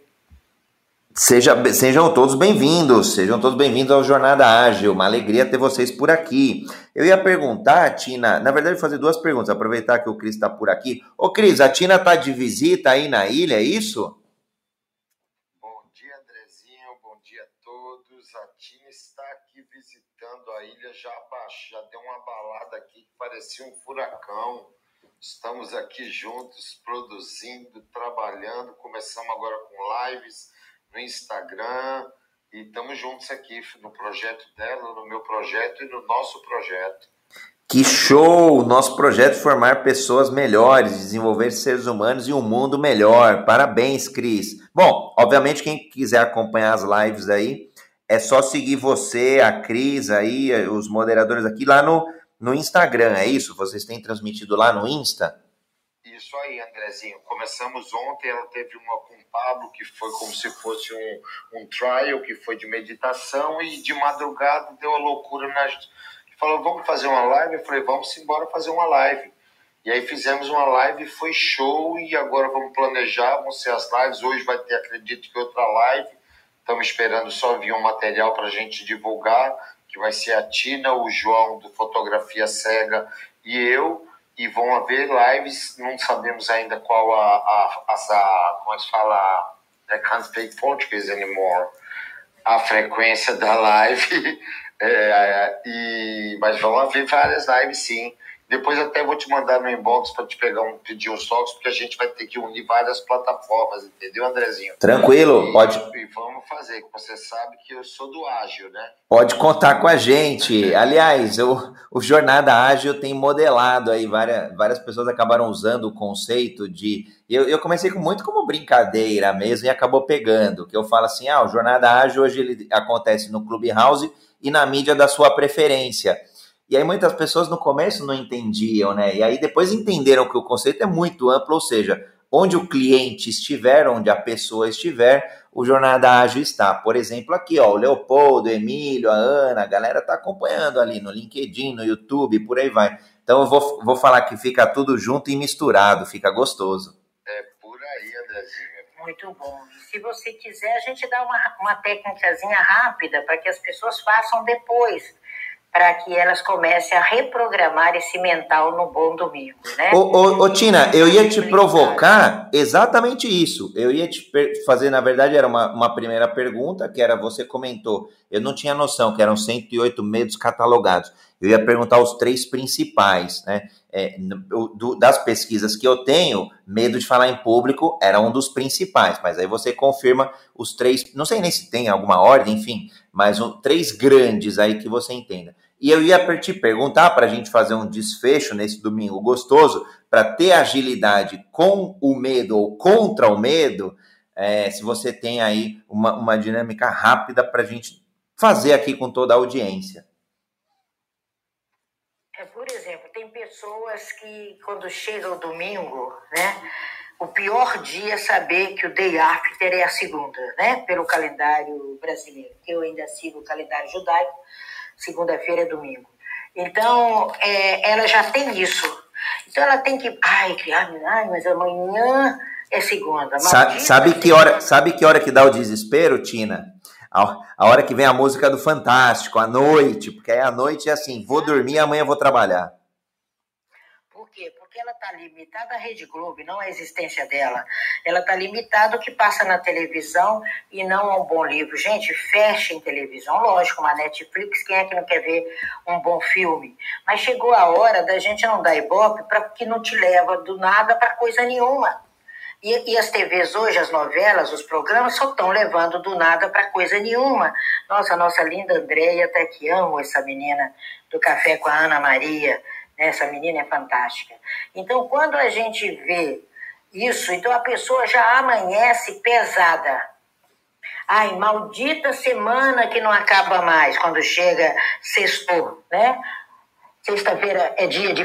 Seja, sejam todos bem-vindos, sejam todos bem-vindos ao Jornada Ágil. Uma alegria ter vocês por aqui. Eu ia perguntar, Tina, na verdade, fazer duas perguntas, aproveitar que o Cris está por aqui. Ô, Cris, a Tina está de visita aí na ilha, é isso? a ilha já já deu uma balada aqui que parecia um furacão. Estamos aqui juntos, produzindo, trabalhando. Começamos agora com lives no Instagram e estamos juntos aqui no projeto dela, no meu projeto e no nosso projeto. Que show! Nosso projeto é formar pessoas melhores, desenvolver seres humanos e um mundo melhor. Parabéns, Cris. Bom, obviamente, quem quiser acompanhar as lives aí, é só seguir você, a Cris aí, os moderadores aqui lá no, no Instagram, é isso? Vocês têm transmitido lá no Insta? Isso aí, Andrezinho. Começamos ontem, ela teve uma com o Pablo, que foi como se fosse um, um trial, que foi de meditação, e de madrugada deu a loucura na. Falou, vamos fazer uma live? Eu falei, vamos embora fazer uma live. E aí fizemos uma live, foi show, e agora vamos planejar, vão ser as lives. Hoje vai ter, acredito que outra live Estamos esperando só vir um material para a gente divulgar, que vai ser a Tina, o João do Fotografia Cega e eu. E vão haver lives, não sabemos ainda qual a, a, a, como é se fala, I can't speak Portuguese anymore, a frequência da live. É, e, mas vão haver várias lives sim. Depois até vou te mandar no inbox para te pegar um pedir uns toques, porque a gente vai ter que unir várias plataformas, entendeu, Andrezinho? Tranquilo, e, pode. E vamos fazer, que você sabe que eu sou do ágil, né? Pode contar com a gente. Aliás, o, o Jornada Ágil tem modelado aí, várias, várias pessoas acabaram usando o conceito de. Eu, eu comecei com muito como brincadeira mesmo e acabou pegando, que eu falo assim: ah, o Jornada Ágil hoje ele acontece no Clubhouse e na mídia da sua preferência. E aí muitas pessoas no começo não entendiam, né? E aí depois entenderam que o conceito é muito amplo, ou seja, onde o cliente estiver, onde a pessoa estiver, o Jornada Ágil está. Por exemplo, aqui, ó, o Leopoldo, o Emílio, a Ana, a galera tá acompanhando ali no LinkedIn, no YouTube, por aí vai. Então eu vou, vou falar que fica tudo junto e misturado, fica gostoso. É por aí, Andrezinho. Muito bom. Se você quiser, a gente dá uma, uma técnicazinha rápida para que as pessoas façam depois para que elas comecem a reprogramar esse mental no bom domingo, né? Ô, ô, ô Tina, eu ia te provocar exatamente isso. Eu ia te fazer, na verdade, era uma, uma primeira pergunta, que era, você comentou, eu não tinha noção que eram 108 medos catalogados. Eu ia perguntar os três principais, né? É, do, das pesquisas que eu tenho, medo de falar em público era um dos principais, mas aí você confirma os três, não sei nem se tem alguma ordem, enfim, mas um, três grandes aí que você entenda. E eu ia te perguntar para a gente fazer um desfecho nesse domingo gostoso, para ter agilidade com o medo ou contra o medo, é, se você tem aí uma, uma dinâmica rápida para a gente fazer aqui com toda a audiência. É, por exemplo, tem pessoas que quando chega o domingo, né? O pior dia é saber que o day after é a segunda, né? Pelo calendário brasileiro. Eu ainda sigo o calendário judaico segunda-feira é domingo. Então, é, ela já tem isso. Então, ela tem que. Ai, ai mas amanhã é segunda. Sabe, sabe, que hora, sabe que hora que dá o desespero, Tina? A, a hora que vem a música do Fantástico, à noite, porque aí à noite é assim: vou dormir, amanhã vou trabalhar ela está limitada à Rede Globo, não à existência dela. Ela está limitada ao que passa na televisão e não a um bom livro. Gente, fecha em televisão. Lógico, uma Netflix, quem é que não quer ver um bom filme? Mas chegou a hora da gente não dar ibope para que não te leva do nada para coisa nenhuma. E, e, as TVs hoje, as novelas, os programas, só estão levando do nada para coisa nenhuma. Nossa, nossa linda Andréia, até que amo essa menina do Café com a Ana Maria. Né? Essa menina é fantástica. Então, quando a gente vê isso, então a pessoa já amanhece pesada. Ai, maldita semana que não acaba mais, quando chega sexto, né? Sexta-feira é dia de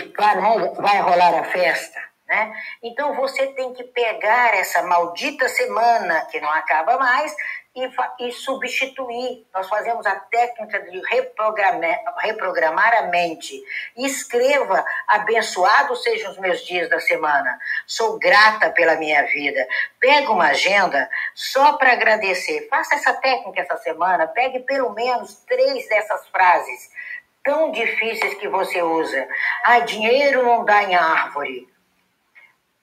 vai rolar a festa. Né? Então você tem que pegar essa maldita semana que não acaba mais e, e substituir. Nós fazemos a técnica de reprogramar, reprogramar a mente. Escreva: abençoados sejam os meus dias da semana. Sou grata pela minha vida. Pega uma agenda só para agradecer. Faça essa técnica essa semana. Pegue pelo menos três dessas frases tão difíceis que você usa. Ah, dinheiro não dá em árvore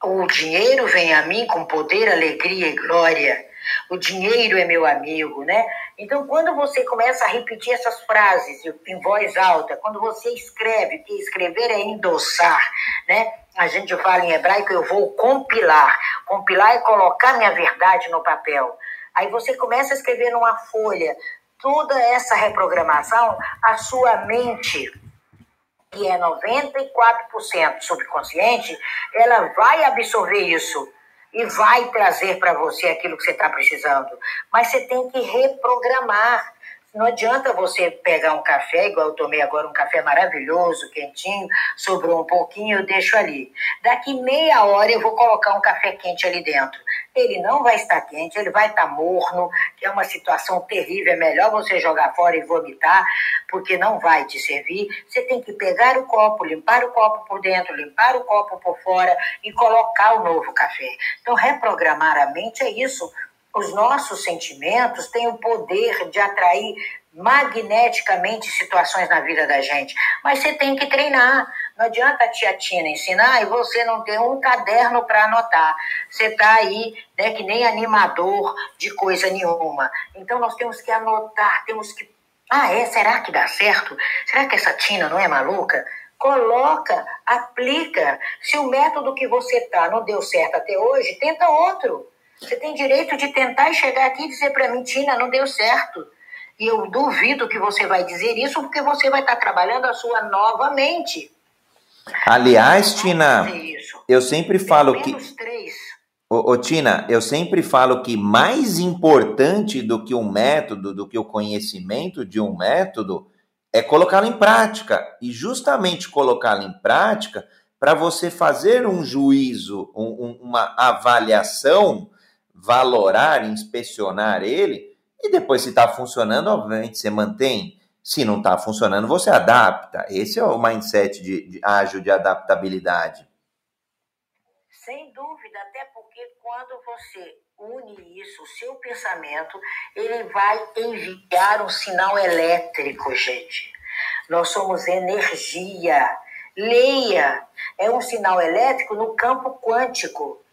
o dinheiro vem a mim com poder, alegria e glória. O dinheiro é meu amigo, né? Então, quando você começa a repetir essas frases em voz alta, quando você escreve, que escrever é endossar, né? A gente fala em hebraico, eu vou compilar. Compilar é colocar minha verdade no papel. Aí você começa a escrever numa folha toda essa reprogramação, a sua mente que é 94% subconsciente, ela vai absorver isso e vai trazer para você aquilo que você está precisando. Mas você tem que reprogramar. Não adianta você pegar um café, igual eu tomei agora um café maravilhoso, quentinho, sobrou um pouquinho, eu deixo ali. Daqui meia hora eu vou colocar um café quente ali dentro. Ele não vai estar quente, ele vai estar morno, que é uma situação terrível. É melhor você jogar fora e vomitar, porque não vai te servir. Você tem que pegar o copo, limpar o copo por dentro, limpar o copo por fora e colocar o novo café. Então, reprogramar a mente é isso os nossos sentimentos têm o poder de atrair magneticamente situações na vida da gente. Mas você tem que treinar. Não adianta a tia Tina ensinar e você não ter um caderno para anotar. Você está aí, né, que nem animador de coisa nenhuma. Então nós temos que anotar, temos que. Ah, é? Será que dá certo? Será que essa Tina não é maluca? Coloca, aplica. Se o método que você tá não deu certo até hoje, tenta outro. Você tem direito de tentar chegar aqui e dizer para mim, Tina, não deu certo. E eu duvido que você vai dizer isso, porque você vai estar trabalhando a sua nova mente. Aliás, Tina, eu sempre falo que. Ô, ô, Tina, eu sempre falo que mais importante do que um método, do que o conhecimento de um método, é colocá-lo em prática. E justamente colocá-lo em prática para você fazer um juízo, um, uma avaliação valorar, inspecionar ele, e depois, se está funcionando, obviamente você mantém. Se não está funcionando, você adapta. Esse é o mindset de, de, ágil de adaptabilidade. Sem dúvida, até porque quando você une isso, o seu pensamento, ele vai enviar um sinal elétrico, gente. Nós somos energia. Leia. É um sinal elétrico no campo quântico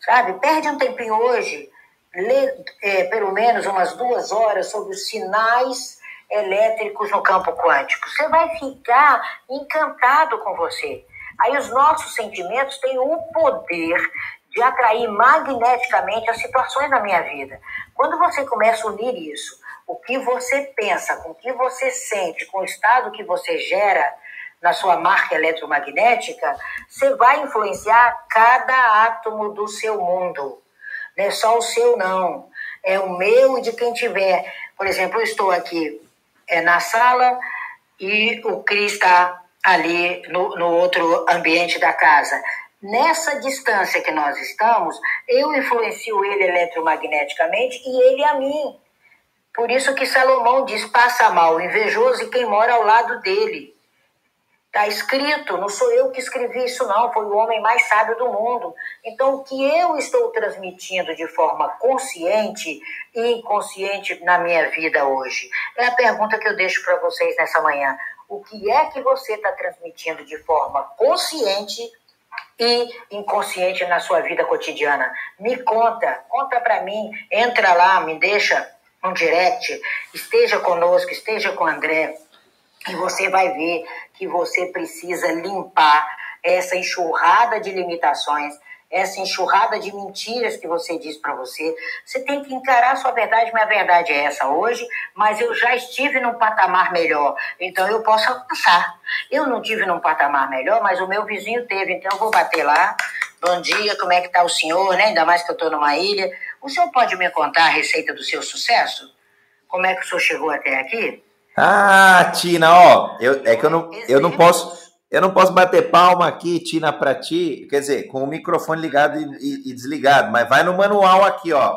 sabe? Perde um tempinho hoje, lê é, pelo menos umas duas horas sobre os sinais elétricos no campo quântico. Você vai ficar encantado com você. Aí os nossos sentimentos têm o poder de atrair magneticamente as situações na minha vida. Quando você começa a unir isso, o que você pensa, com o que você sente, com o estado que você gera, na sua marca eletromagnética, você vai influenciar cada átomo do seu mundo. Não é só o seu, não. É o meu e de quem tiver. Por exemplo, eu estou aqui é, na sala e o Cris está ali no, no outro ambiente da casa. Nessa distância que nós estamos, eu influencio ele eletromagneticamente e ele a mim. Por isso que Salomão diz: passa mal invejoso e quem mora ao lado dele. Está escrito, não sou eu que escrevi isso, não, foi o homem mais sábio do mundo. Então, o que eu estou transmitindo de forma consciente e inconsciente na minha vida hoje? É a pergunta que eu deixo para vocês nessa manhã. O que é que você está transmitindo de forma consciente e inconsciente na sua vida cotidiana? Me conta, conta para mim, entra lá, me deixa um direct, esteja conosco, esteja com o André, e você vai ver que você precisa limpar essa enxurrada de limitações, essa enxurrada de mentiras que você diz para você. Você tem que encarar a sua verdade, minha verdade é essa hoje, mas eu já estive num patamar melhor, então eu posso alcançar. Eu não tive num patamar melhor, mas o meu vizinho teve, então eu vou bater lá. Bom dia, como é que tá o senhor, né? Ainda mais que eu estou numa ilha. O senhor pode me contar a receita do seu sucesso? Como é que o senhor chegou até aqui? Ah, Tina, ó, eu, é que eu não, eu não posso, eu não posso bater palma aqui, Tina, para ti, quer dizer, com o microfone ligado e, e, e, desligado, mas vai no manual aqui, ó.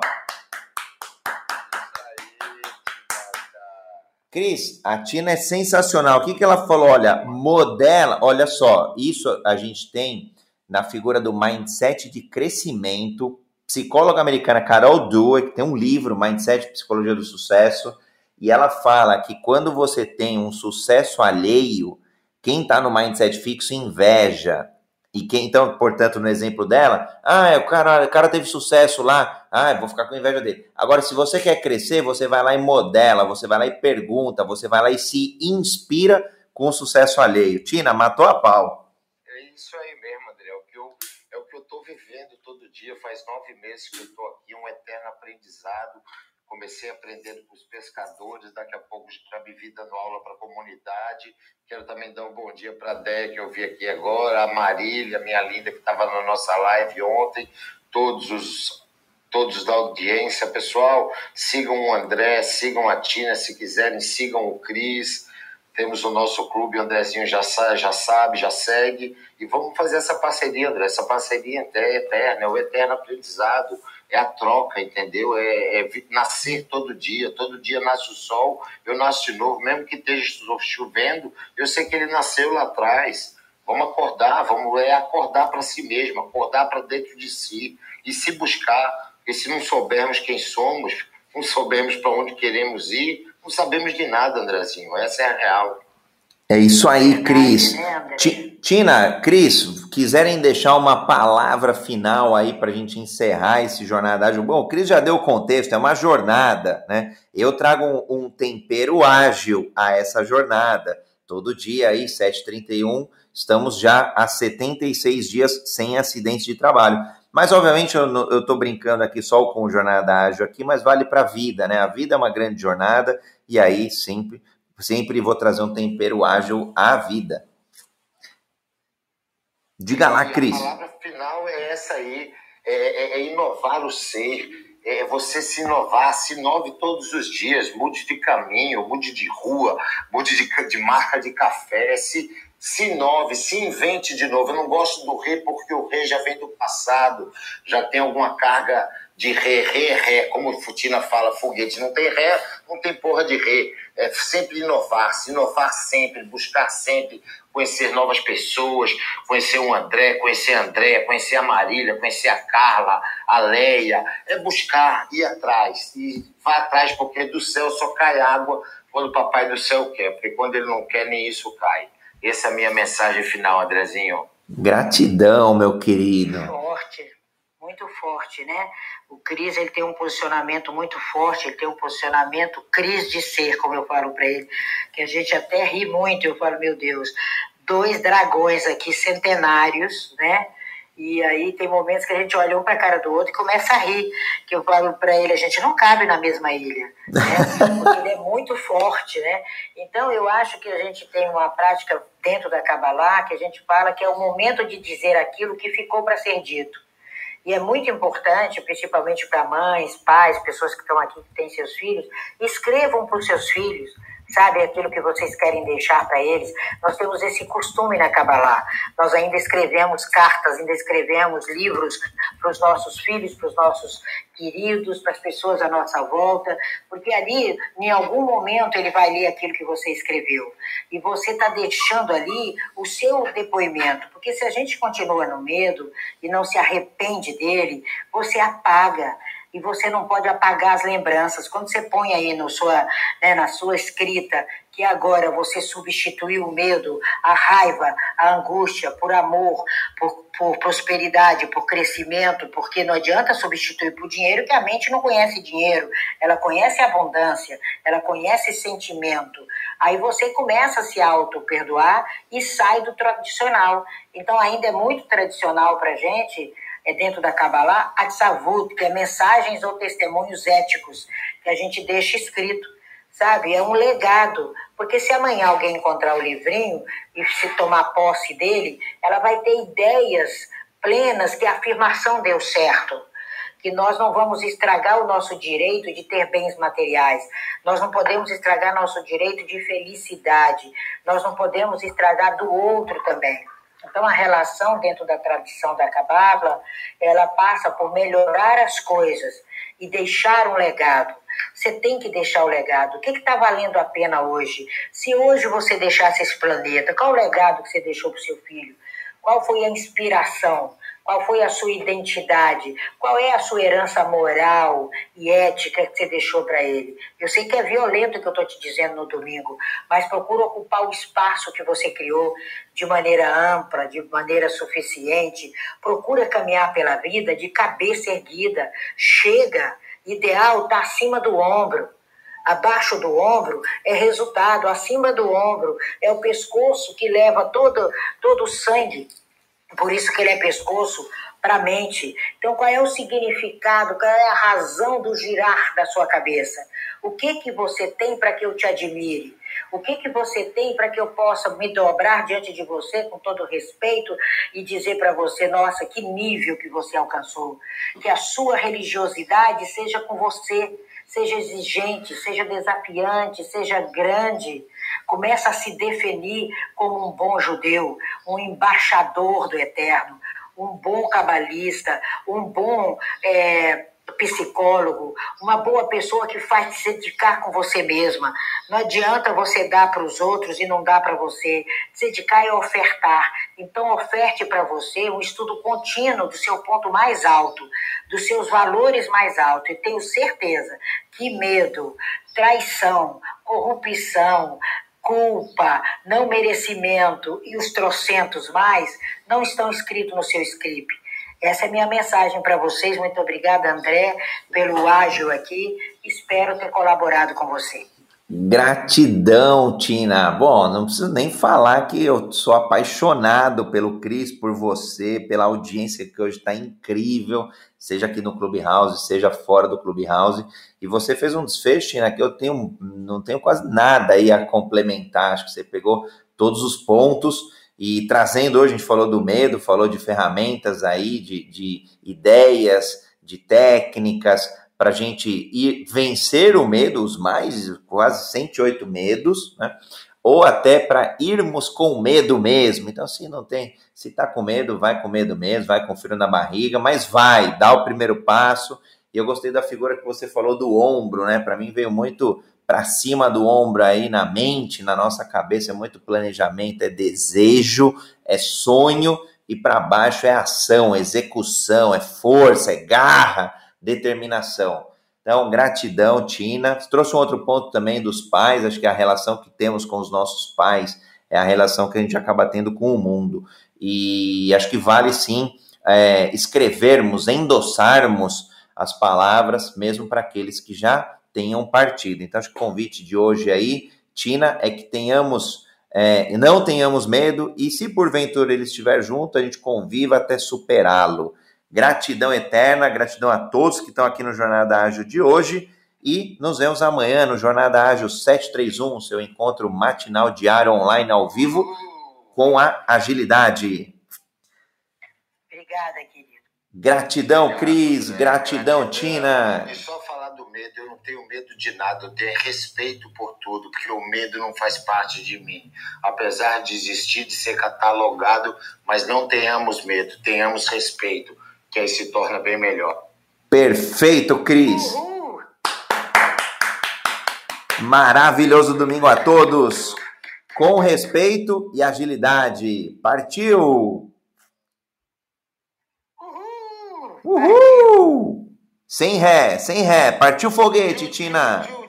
Cris, a Tina é sensacional. O que, que ela falou? Olha, modela, olha só, isso a gente tem na figura do mindset de crescimento psicóloga americana Carol Dweck tem um livro, Mindset Psicologia do Sucesso, e ela fala que quando você tem um sucesso alheio, quem está no mindset fixo inveja. E quem, então, portanto, no exemplo dela, ah, o cara, o cara teve sucesso lá, ah, vou ficar com inveja dele. Agora, se você quer crescer, você vai lá e modela, você vai lá e pergunta, você vai lá e se inspira com o sucesso alheio. Tina, matou a pau. É isso aí mesmo, André. É o que eu, é o que eu tô vivendo todo dia. Faz nove meses que eu estou aqui, um eterno aprendizado. Comecei aprendendo com os pescadores, daqui a pouco já me vi dando aula para a comunidade. Quero também dar um bom dia para a Déia, que eu vi aqui agora, a Marília, minha linda, que estava na nossa live ontem, todos os todos da audiência. Pessoal, sigam o André, sigam a Tina, se quiserem, sigam o Cris. Temos o nosso clube, o Andrezinho já, já sabe, já segue. E vamos fazer essa parceria, André. Essa parceria é eterna, é o eterno aprendizado, é a troca, entendeu? É, é, nascer todo dia, todo dia nasce o sol, eu nasço de novo, mesmo que esteja chovendo, eu sei que ele nasceu lá atrás. Vamos acordar, vamos é acordar para si mesmo, acordar para dentro de si e se buscar. Porque se não soubermos quem somos, não soubermos para onde queremos ir, não sabemos de nada, Andrezinho. Essa é a real. É isso aí, Cris. Tina, Cris, quiserem deixar uma palavra final aí para a gente encerrar esse jornada ágil. Bom, o Cris já deu o contexto, é uma jornada, né? Eu trago um, um tempero ágil a essa jornada. Todo dia aí, 7h31, estamos já há 76 dias sem acidentes de trabalho. Mas, obviamente, eu estou brincando aqui só com jornada ágil aqui, mas vale para a vida, né? A vida é uma grande jornada e aí sempre, sempre vou trazer um tempero ágil à vida. Diga lá, Cris. A palavra final é essa aí, é, é, é inovar o ser, é você se inovar, se inove todos os dias, mude de caminho, mude de rua, mude de, de marca de café, se se inove, se invente de novo. Eu não gosto do rei porque o rei já vem do passado, já tem alguma carga de ré, ré, ré, como o Futina fala, foguete. Não tem ré, não tem porra de ré. É sempre inovar, se inovar sempre, buscar sempre, conhecer novas pessoas, conhecer o André, conhecer a André, conhecer a Marília, conhecer a Carla, a Leia. É buscar, ir atrás. E vá atrás porque do céu só cai água quando o Papai do Céu quer, porque quando ele não quer, nem isso cai. Essa é a minha mensagem final, Andrezinho. Gratidão, meu querido. Forte, muito forte, né? O Cris ele tem um posicionamento muito forte, ele tem um posicionamento Cris de ser, como eu falo para ele, que a gente até ri muito. Eu falo, meu Deus, dois dragões aqui centenários, né? E aí tem momentos que a gente olha um para a cara do outro e começa a rir. Que eu falo para ele, a gente não cabe na mesma ilha, né? Porque ele é muito forte, né? Então eu acho que a gente tem uma prática dentro da Kabbalah que a gente fala que é o momento de dizer aquilo que ficou para ser dito. E é muito importante, principalmente para mães, pais, pessoas que estão aqui que têm seus filhos, escrevam para os seus filhos sabe? Aquilo que vocês querem deixar para eles. Nós temos esse costume na Kabbalah. Nós ainda escrevemos cartas, ainda escrevemos livros para os nossos filhos, para os nossos queridos, para as pessoas à nossa volta, porque ali, em algum momento, ele vai ler aquilo que você escreveu. E você está deixando ali o seu depoimento, porque se a gente continua no medo e não se arrepende dele, você apaga e você não pode apagar as lembranças. Quando você põe aí no sua, né, na sua escrita que agora você substituiu o medo, a raiva, a angústia por amor, por, por prosperidade, por crescimento, porque não adianta substituir por dinheiro, que a mente não conhece dinheiro, ela conhece abundância, ela conhece sentimento. Aí você começa a se auto-perdoar e sai do tradicional. Então ainda é muito tradicional para gente é dentro da Kabbalah, Atzavut, que é mensagens ou testemunhos éticos, que a gente deixa escrito, sabe? É um legado, porque se amanhã alguém encontrar o livrinho e se tomar posse dele, ela vai ter ideias plenas que a afirmação deu certo. Que nós não vamos estragar o nosso direito de ter bens materiais, nós não podemos estragar nosso direito de felicidade, nós não podemos estragar do outro também. Então, a relação dentro da tradição da Cabala, ela passa por melhorar as coisas e deixar um legado. Você tem que deixar o legado. O que está valendo a pena hoje? Se hoje você deixasse esse planeta, qual o legado que você deixou para o seu filho? Qual foi a inspiração? Qual foi a sua identidade? Qual é a sua herança moral e ética que você deixou para ele? Eu sei que é violento o que eu estou te dizendo no domingo, mas procura ocupar o espaço que você criou de maneira ampla, de maneira suficiente. Procura caminhar pela vida de cabeça erguida. Chega, ideal está acima do ombro. Abaixo do ombro é resultado, acima do ombro é o pescoço que leva todo, todo o sangue por isso que ele é pescoço para a mente. Então, qual é o significado, qual é a razão do girar da sua cabeça? O que que você tem para que eu te admire? O que que você tem para que eu possa me dobrar diante de você com todo respeito e dizer para você, nossa, que nível que você alcançou? Que a sua religiosidade seja com você, seja exigente, seja desafiante, seja grande começa a se definir como um bom judeu, um embaixador do eterno, um bom cabalista, um bom é, psicólogo, uma boa pessoa que faz se dedicar com você mesma. Não adianta você dar para os outros e não dar para você. Se dedicar é ofertar. Então, oferte para você um estudo contínuo do seu ponto mais alto, dos seus valores mais altos. E tenho certeza que medo, traição, corrupção, culpa, não merecimento e os trocentos mais não estão escritos no seu script. Essa é a minha mensagem para vocês. Muito obrigada, André, pelo ágil aqui. Espero ter colaborado com você. Gratidão, Tina. Bom, não preciso nem falar que eu sou apaixonado pelo Cris, por você, pela audiência que hoje está incrível, seja aqui no Clubhouse, seja fora do Clubhouse. E você fez um desfecho, Tina, que eu tenho, não tenho quase nada aí a complementar. Acho que você pegou todos os pontos e trazendo hoje, a gente falou do medo, falou de ferramentas aí, de, de ideias, de técnicas para a gente ir vencer o medo, os mais quase 108 medos, né? Ou até para irmos com medo mesmo. Então, se não tem, se tá com medo, vai com medo mesmo, vai com frio na barriga, mas vai, dá o primeiro passo. E eu gostei da figura que você falou do ombro, né? Para mim veio muito para cima do ombro aí na mente, na nossa cabeça, é muito planejamento, é desejo, é sonho, e para baixo é ação, execução, é força, é garra determinação. Então, gratidão, Tina. Trouxe um outro ponto também dos pais, acho que a relação que temos com os nossos pais é a relação que a gente acaba tendo com o mundo. E acho que vale sim é, escrevermos, endossarmos as palavras, mesmo para aqueles que já tenham partido. Então, acho que o convite de hoje aí, Tina, é que tenhamos, é, não tenhamos medo e se porventura ele estiver junto, a gente conviva até superá-lo. Gratidão eterna, gratidão a todos que estão aqui no Jornada Ágil de hoje. E nos vemos amanhã no Jornada Ágil 731, seu encontro matinal diário online ao vivo com a agilidade. Obrigada, querido. Gratidão, Cris. Gratidão, Tina. E só falar do medo, eu não tenho medo de nada, eu tenho respeito por tudo, porque o medo não faz parte de mim. Apesar de existir, de ser catalogado, mas não tenhamos medo, tenhamos respeito que aí se torna bem melhor. Perfeito, Cris. Uhul. Maravilhoso domingo a todos. Com respeito e agilidade. Partiu! Uhul! Uhul! Sem ré, sem ré. Partiu foguete, Tina.